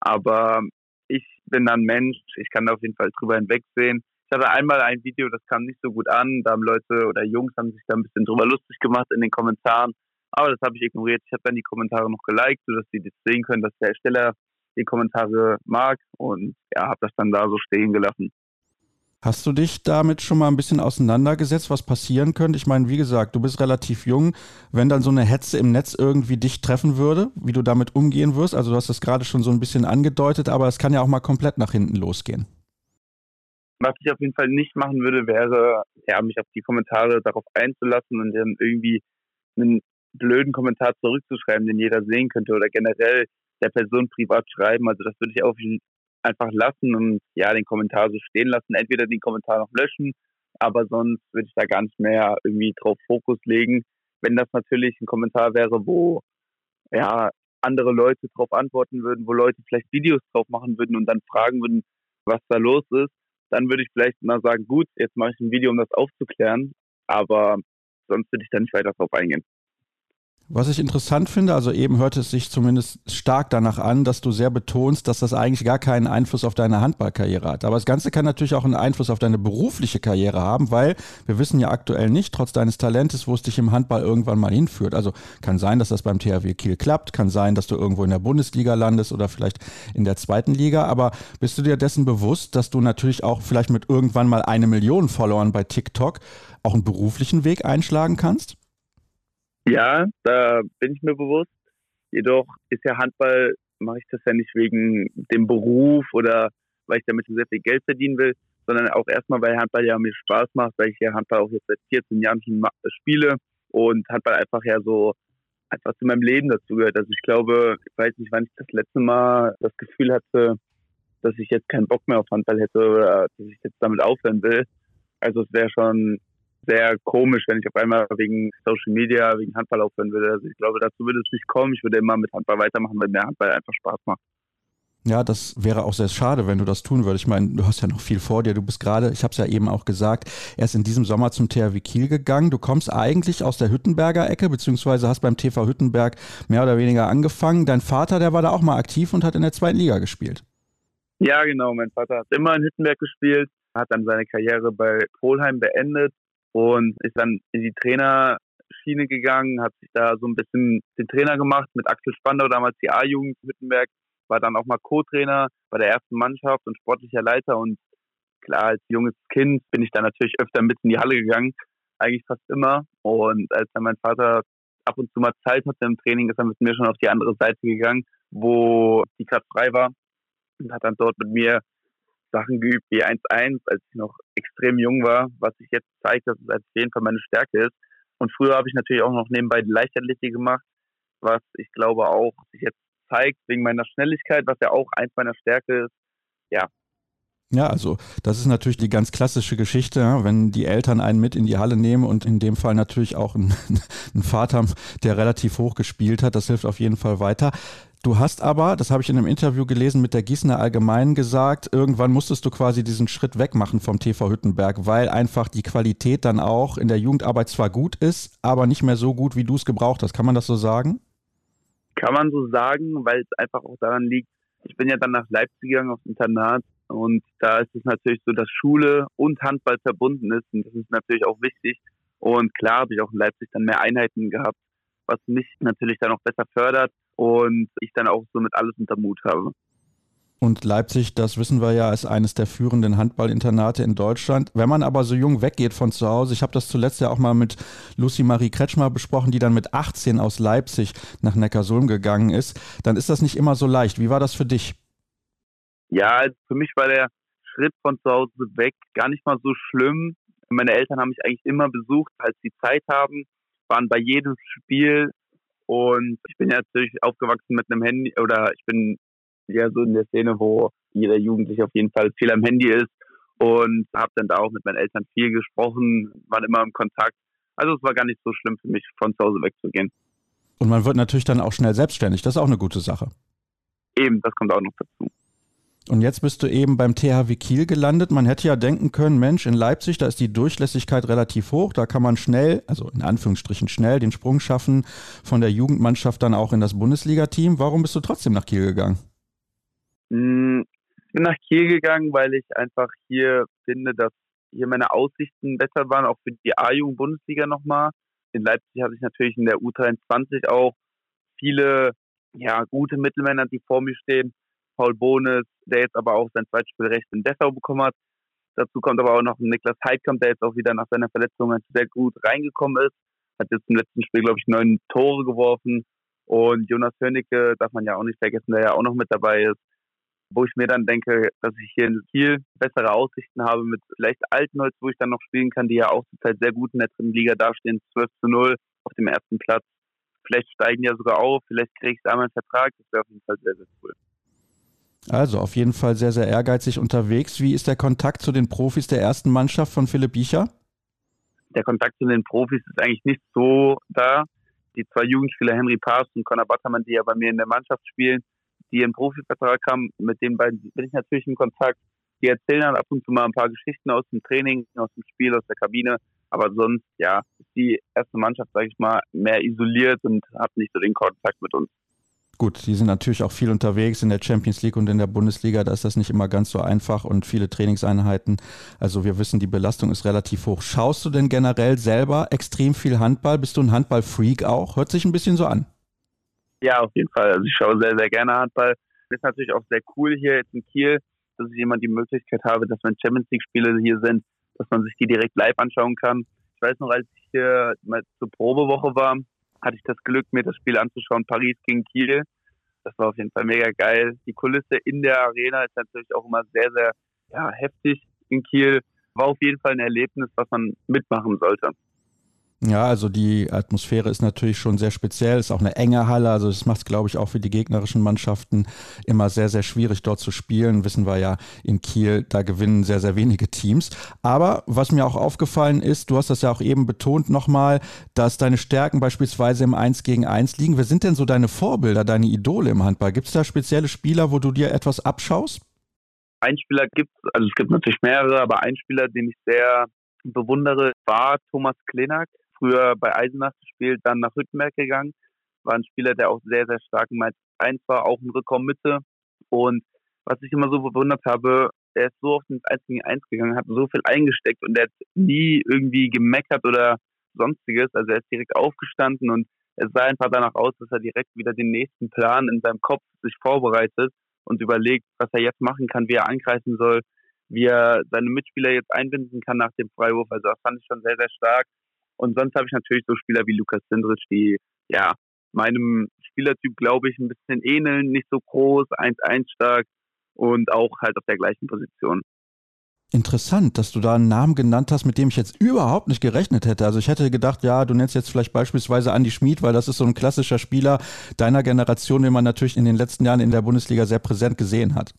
Speaker 4: aber ich bin dann Mensch, ich kann da auf jeden Fall drüber hinwegsehen. Ich hatte einmal ein Video, das kam nicht so gut an, da haben Leute oder Jungs haben sich da ein bisschen drüber lustig gemacht in den Kommentaren, aber das habe ich ignoriert. Ich habe dann die Kommentare noch geliked, sodass sie das sehen können, dass der Ersteller die Kommentare mag und ja, habe das dann da so stehen gelassen.
Speaker 1: Hast du dich damit schon mal ein bisschen auseinandergesetzt, was passieren könnte? Ich meine, wie gesagt, du bist relativ jung. Wenn dann so eine Hetze im Netz irgendwie dich treffen würde, wie du damit umgehen wirst, also du hast das gerade schon so ein bisschen angedeutet, aber es kann ja auch mal komplett nach hinten losgehen.
Speaker 4: Was ich auf jeden Fall nicht machen würde, wäre, ja, mich auf die Kommentare darauf einzulassen und dann irgendwie einen blöden Kommentar zurückzuschreiben, den jeder sehen könnte oder generell der Person privat schreiben. Also das würde ich auf einfach lassen und ja, den Kommentar so stehen lassen. Entweder den Kommentar noch löschen, aber sonst würde ich da gar nicht mehr irgendwie drauf Fokus legen. Wenn das natürlich ein Kommentar wäre, wo ja andere Leute drauf antworten würden, wo Leute vielleicht Videos drauf machen würden und dann fragen würden, was da los ist, dann würde ich vielleicht mal sagen, gut, jetzt mache ich ein Video, um das aufzuklären, aber sonst würde ich da nicht weiter drauf eingehen.
Speaker 1: Was ich interessant finde, also eben hört es sich zumindest stark danach an, dass du sehr betonst, dass das eigentlich gar keinen Einfluss auf deine Handballkarriere hat. Aber das Ganze kann natürlich auch einen Einfluss auf deine berufliche Karriere haben, weil wir wissen ja aktuell nicht, trotz deines Talentes, wo es dich im Handball irgendwann mal hinführt. Also kann sein, dass das beim THW Kiel klappt, kann sein, dass du irgendwo in der Bundesliga landest oder vielleicht in der zweiten Liga. Aber bist du dir dessen bewusst, dass du natürlich auch vielleicht mit irgendwann mal eine Million Followern bei TikTok auch einen beruflichen Weg einschlagen kannst?
Speaker 4: Ja, da bin ich mir bewusst. Jedoch ist ja Handball, mache ich das ja nicht wegen dem Beruf oder weil ich damit sehr viel Geld verdienen will, sondern auch erstmal, weil Handball ja mir Spaß macht, weil ich ja Handball auch jetzt seit 14 Jahren schon spiele und Handball einfach ja so einfach zu meinem Leben dazu gehört. Also ich glaube, ich weiß nicht, wann ich das letzte Mal das Gefühl hatte, dass ich jetzt keinen Bock mehr auf Handball hätte oder dass ich jetzt damit aufhören will. Also es wäre schon sehr komisch, wenn ich auf einmal wegen Social Media, wegen Handball aufhören würde. Also ich glaube, dazu würde es nicht kommen. Ich würde immer mit Handball weitermachen, weil mir Handball einfach Spaß macht.
Speaker 1: Ja, das wäre auch sehr schade, wenn du das tun würdest. Ich meine, du hast ja noch viel vor dir. Du bist gerade, ich habe es ja eben auch gesagt, erst in diesem Sommer zum THW Kiel gegangen. Du kommst eigentlich aus der Hüttenberger Ecke, beziehungsweise hast beim TV Hüttenberg mehr oder weniger angefangen. Dein Vater, der war da auch mal aktiv und hat in der zweiten Liga gespielt.
Speaker 4: Ja, genau. Mein Vater hat immer in Hüttenberg gespielt, hat dann seine Karriere bei Polheim beendet und ist dann in die Trainerschiene gegangen, hat sich da so ein bisschen den Trainer gemacht mit Axel Spandau, damals die A-Jugend Hüttenberg war dann auch mal Co-Trainer bei der ersten Mannschaft und sportlicher Leiter und klar, als junges Kind bin ich dann natürlich öfter mit in die Halle gegangen, eigentlich fast immer. Und als dann mein Vater ab und zu mal Zeit hatte im Training, ist er mit mir schon auf die andere Seite gegangen, wo die gerade frei war und hat dann dort mit mir Sachen geübt wie 1-1, als ich noch extrem jung war, was sich jetzt zeigt, dass es auf jeden Fall meine Stärke ist. Und früher habe ich natürlich auch noch nebenbei die Leichtathletik gemacht, was ich glaube auch sich jetzt zeigt wegen meiner Schnelligkeit, was ja auch eins meiner Stärke ist. Ja.
Speaker 1: Ja, also das ist natürlich die ganz klassische Geschichte, wenn die Eltern einen mit in die Halle nehmen und in dem Fall natürlich auch einen, einen Vater, der relativ hoch gespielt hat. Das hilft auf jeden Fall weiter. Du hast aber, das habe ich in einem Interview gelesen mit der Gießener Allgemeinen gesagt, irgendwann musstest du quasi diesen Schritt wegmachen vom TV Hüttenberg, weil einfach die Qualität dann auch in der Jugendarbeit zwar gut ist, aber nicht mehr so gut, wie du es gebraucht hast. Kann man das so sagen?
Speaker 4: Kann man so sagen, weil es einfach auch daran liegt, ich bin ja dann nach Leipzig gegangen aufs Internat und da ist es natürlich so, dass Schule und Handball verbunden ist und das ist natürlich auch wichtig. Und klar habe ich auch in Leipzig dann mehr Einheiten gehabt, was mich natürlich dann auch besser fördert und ich dann auch somit alles unter Mut habe.
Speaker 1: Und Leipzig, das wissen wir ja, ist eines der führenden Handballinternate in Deutschland. Wenn man aber so jung weggeht von zu Hause, ich habe das zuletzt ja auch mal mit Lucy Marie Kretschmer besprochen, die dann mit 18 aus Leipzig nach Neckarsulm gegangen ist, dann ist das nicht immer so leicht. Wie war das für dich?
Speaker 4: Ja, also für mich war der Schritt von zu Hause weg gar nicht mal so schlimm. Meine Eltern haben mich eigentlich immer besucht, als sie Zeit haben, waren bei jedem Spiel und ich bin ja natürlich aufgewachsen mit einem Handy oder ich bin ja so in der Szene, wo jeder Jugendliche auf jeden Fall viel am Handy ist und habe dann da auch mit meinen Eltern viel gesprochen, waren immer im Kontakt. Also es war gar nicht so schlimm für mich, von zu Hause wegzugehen.
Speaker 1: Und man wird natürlich dann auch schnell selbstständig. Das ist auch eine gute Sache.
Speaker 4: Eben, das kommt auch noch dazu.
Speaker 1: Und jetzt bist du eben beim THW Kiel gelandet. Man hätte ja denken können, Mensch, in Leipzig, da ist die Durchlässigkeit relativ hoch. Da kann man schnell, also in Anführungsstrichen schnell, den Sprung schaffen von der Jugendmannschaft dann auch in das Bundesliga-Team. Warum bist du trotzdem nach Kiel gegangen?
Speaker 4: Hm, ich bin nach Kiel gegangen, weil ich einfach hier finde, dass hier meine Aussichten besser waren, auch für die A-Jugend-Bundesliga nochmal. In Leipzig hatte ich natürlich in der U23 auch viele ja, gute Mittelmänner, die vor mir stehen. Paul Bohnes, der jetzt aber auch sein zweites Spiel recht in Dessau bekommen hat. Dazu kommt aber auch noch Niklas Heidkamp, der jetzt auch wieder nach seiner Verletzung sehr gut reingekommen ist. Hat jetzt im letzten Spiel, glaube ich, neun Tore geworfen. Und Jonas Hörnicke darf man ja auch nicht vergessen, der ja auch noch mit dabei ist wo ich mir dann denke, dass ich hier in Kiel bessere Aussichten habe mit vielleicht Altenholz, wo ich dann noch spielen kann, die ja auch zurzeit sehr gut in der dritten Liga dastehen, 12 zu 0 auf dem ersten Platz. Vielleicht steigen ja sogar auf, vielleicht kriege ich da mal einen Vertrag, das wäre auf jeden Fall sehr, sehr cool.
Speaker 1: Also auf jeden Fall sehr, sehr ehrgeizig unterwegs. Wie ist der Kontakt zu den Profis der ersten Mannschaft von Philipp Biecher?
Speaker 4: Der Kontakt zu den Profis ist eigentlich nicht so da. Die zwei Jugendspieler Henry Paas und Conor Battermann, die ja bei mir in der Mannschaft spielen, die einen Profivertrag haben, mit den beiden bin ich natürlich in Kontakt. Die erzählen dann ab und zu mal ein paar Geschichten aus dem Training, aus dem Spiel, aus der Kabine. Aber sonst, ja, ist die erste Mannschaft, sage ich mal, mehr isoliert und hat nicht so den Kontakt mit uns.
Speaker 1: Gut, die sind natürlich auch viel unterwegs in der Champions League und in der Bundesliga. Da ist das nicht immer ganz so einfach und viele Trainingseinheiten. Also wir wissen, die Belastung ist relativ hoch. Schaust du denn generell selber extrem viel Handball? Bist du ein Handball-Freak auch? Hört sich ein bisschen so an.
Speaker 4: Ja, auf jeden Fall. Also ich schaue sehr, sehr gerne Handball. Ist natürlich auch sehr cool hier jetzt in Kiel, dass ich immer die Möglichkeit habe, dass wenn Champions League Spiele hier sind, dass man sich die direkt live anschauen kann. Ich weiß noch, als ich hier mal zur Probewoche war, hatte ich das Glück, mir das Spiel anzuschauen, Paris gegen Kiel. Das war auf jeden Fall mega geil. Die Kulisse in der Arena ist natürlich auch immer sehr, sehr ja, heftig in Kiel. War auf jeden Fall ein Erlebnis, was man mitmachen sollte.
Speaker 1: Ja, also die Atmosphäre ist natürlich schon sehr speziell, ist auch eine enge Halle, also das macht es, glaube ich, auch für die gegnerischen Mannschaften immer sehr, sehr schwierig dort zu spielen. Wissen wir ja in Kiel, da gewinnen sehr, sehr wenige Teams. Aber was mir auch aufgefallen ist, du hast das ja auch eben betont nochmal, dass deine Stärken beispielsweise im 1 gegen 1 liegen. Wer sind denn so deine Vorbilder, deine Idole im Handball? Gibt es da spezielle Spieler, wo du dir etwas abschaust?
Speaker 4: Ein Spieler gibt es, also es gibt natürlich mehrere, aber ein Spieler, den ich sehr bewundere, war Thomas Klenak früher bei Eisenach gespielt, dann nach Hüttenberg gegangen. War ein Spieler, der auch sehr, sehr stark in Mainz 1 war, auch in Rückraummitte. Und was ich immer so bewundert habe, er ist so oft ins 1 gegen 1 gegangen, hat so viel eingesteckt und er hat nie irgendwie gemeckert oder sonstiges. Also er ist direkt aufgestanden und es sah einfach danach aus, dass er direkt wieder den nächsten Plan in seinem Kopf sich vorbereitet und überlegt, was er jetzt machen kann, wie er angreifen soll, wie er seine Mitspieler jetzt einbinden kann nach dem Freiwurf. Also das fand ich schon sehr, sehr stark. Und sonst habe ich natürlich so Spieler wie Lukas Sindrich, die ja meinem Spielertyp, glaube ich, ein bisschen ähneln, nicht so groß, 1-1 stark und auch halt auf der gleichen Position.
Speaker 1: Interessant, dass du da einen Namen genannt hast, mit dem ich jetzt überhaupt nicht gerechnet hätte. Also ich hätte gedacht, ja, du nennst jetzt vielleicht beispielsweise Andy Schmid, weil das ist so ein klassischer Spieler deiner Generation, den man natürlich in den letzten Jahren in der Bundesliga sehr präsent gesehen hat.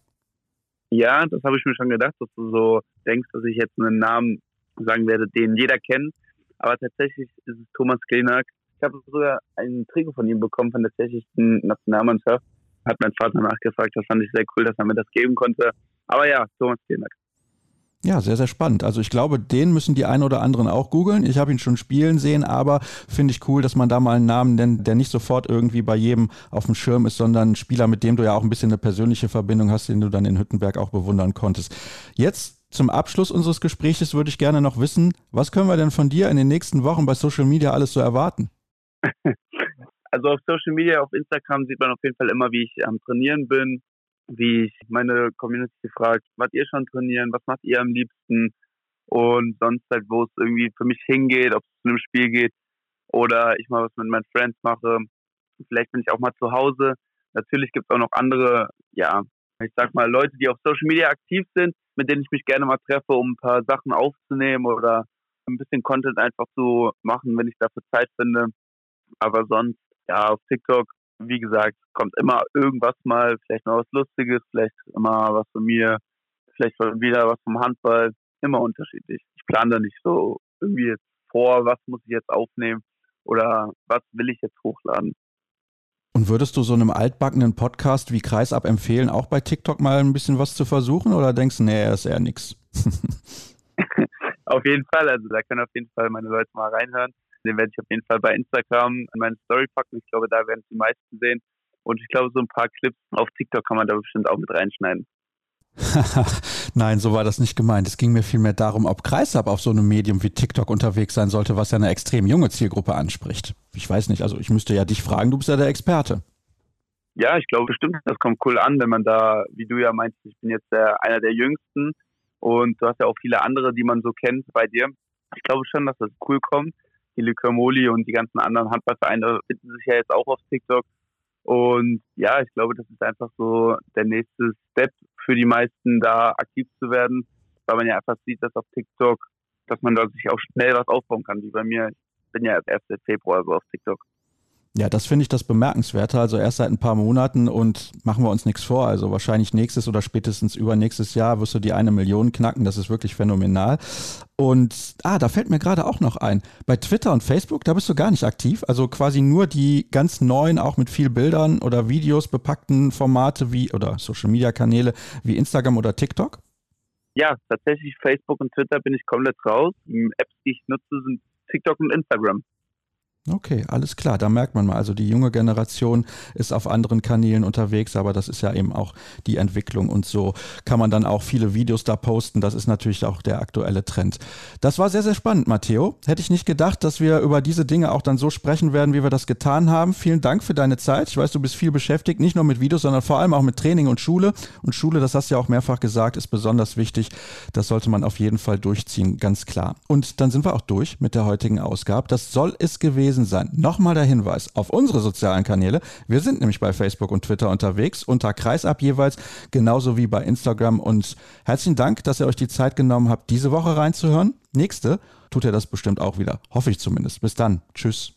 Speaker 4: Ja, das habe ich mir schon gedacht, dass du so denkst, dass ich jetzt einen Namen sagen werde, den jeder kennt. Aber tatsächlich ist es Thomas Klenak. Ich habe sogar einen Trikot von ihm bekommen von der tschechischen Nationalmannschaft. Hat mein Vater nachgefragt, das fand ich sehr cool, dass er mir das geben konnte. Aber ja, Thomas Klenak.
Speaker 1: Ja, sehr, sehr spannend. Also ich glaube, den müssen die einen oder anderen auch googeln. Ich habe ihn schon spielen sehen, aber finde ich cool, dass man da mal einen Namen nennt, der nicht sofort irgendwie bei jedem auf dem Schirm ist, sondern ein Spieler, mit dem du ja auch ein bisschen eine persönliche Verbindung hast, den du dann in Hüttenberg auch bewundern konntest. Jetzt zum Abschluss unseres Gesprächs würde ich gerne noch wissen, was können wir denn von dir in den nächsten Wochen bei Social Media alles so erwarten?
Speaker 4: Also auf Social Media, auf Instagram sieht man auf jeden Fall immer, wie ich am Trainieren bin, wie ich meine Community fragt, was ihr schon trainieren, was macht ihr am liebsten und sonst halt, wo es irgendwie für mich hingeht, ob es zu einem Spiel geht oder ich mal was mit meinen Friends mache. Vielleicht bin ich auch mal zu Hause. Natürlich gibt es auch noch andere, ja, ich sag mal, Leute, die auf Social Media aktiv sind, mit denen ich mich gerne mal treffe, um ein paar Sachen aufzunehmen oder ein bisschen Content einfach zu machen, wenn ich dafür Zeit finde. Aber sonst, ja, auf TikTok, wie gesagt, kommt immer irgendwas mal, vielleicht mal was Lustiges, vielleicht immer was von mir, vielleicht wieder was vom Handball, immer unterschiedlich. Ich plane da nicht so irgendwie jetzt vor, was muss ich jetzt aufnehmen oder was will ich jetzt hochladen.
Speaker 1: Und würdest du so einem altbackenen Podcast wie Kreisab empfehlen, auch bei TikTok mal ein bisschen was zu versuchen oder denkst du, nee, ist eher nix?
Speaker 4: auf jeden Fall, also da können auf jeden Fall meine Leute mal reinhören. Den werde ich auf jeden Fall bei Instagram in meine Story packen. Ich glaube, da werden die meisten sehen. Und ich glaube, so ein paar Clips auf TikTok kann man da bestimmt auch mit reinschneiden.
Speaker 1: Nein, so war das nicht gemeint. Es ging mir vielmehr darum, ob Kreisab auf so einem Medium wie TikTok unterwegs sein sollte, was ja eine extrem junge Zielgruppe anspricht. Ich weiß nicht, also ich müsste ja dich fragen, du bist ja der Experte.
Speaker 4: Ja, ich glaube bestimmt, das kommt cool an, wenn man da, wie du ja meinst, ich bin jetzt der, einer der Jüngsten und du hast ja auch viele andere, die man so kennt bei dir. Ich glaube schon, dass das cool kommt. Die Likör Moli und die ganzen anderen Handballvereine finden sich ja jetzt auch auf TikTok. Und ja, ich glaube, das ist einfach so der nächste Step für die meisten, da aktiv zu werden, weil man ja einfach sieht, dass auf TikTok, dass man da sich auch schnell was aufbauen kann, wie bei mir. Ich bin ja erst 1. Februar so auf TikTok.
Speaker 1: Ja, das finde ich das Bemerkenswerte. Also erst seit ein paar Monaten und machen wir uns nichts vor. Also wahrscheinlich nächstes oder spätestens übernächstes Jahr wirst du die eine Million knacken. Das ist wirklich phänomenal. Und ah, da fällt mir gerade auch noch ein. Bei Twitter und Facebook, da bist du gar nicht aktiv. Also quasi nur die ganz neuen, auch mit viel Bildern oder Videos bepackten Formate wie oder Social Media Kanäle wie Instagram oder TikTok?
Speaker 4: Ja, tatsächlich Facebook und Twitter bin ich komplett raus. Apps, die ich nutze, sind TikTok und Instagram.
Speaker 1: Okay, alles klar. Da merkt man mal, also die junge Generation ist auf anderen Kanälen unterwegs, aber das ist ja eben auch die Entwicklung und so kann man dann auch viele Videos da posten. Das ist natürlich auch der aktuelle Trend. Das war sehr, sehr spannend, Matteo. Hätte ich nicht gedacht, dass wir über diese Dinge auch dann so sprechen werden, wie wir das getan haben. Vielen Dank für deine Zeit. Ich weiß, du bist viel beschäftigt, nicht nur mit Videos, sondern vor allem auch mit Training und Schule. Und Schule, das hast du ja auch mehrfach gesagt, ist besonders wichtig. Das sollte man auf jeden Fall durchziehen, ganz klar. Und dann sind wir auch durch mit der heutigen Ausgabe. Das soll es gewesen gewesen sein. Nochmal der Hinweis auf unsere sozialen Kanäle. Wir sind nämlich bei Facebook und Twitter unterwegs, unter Kreisab jeweils, genauso wie bei Instagram. Und herzlichen Dank, dass ihr euch die Zeit genommen habt, diese Woche reinzuhören. nächste tut er das bestimmt auch wieder. Hoffe ich zumindest. Bis dann. Tschüss.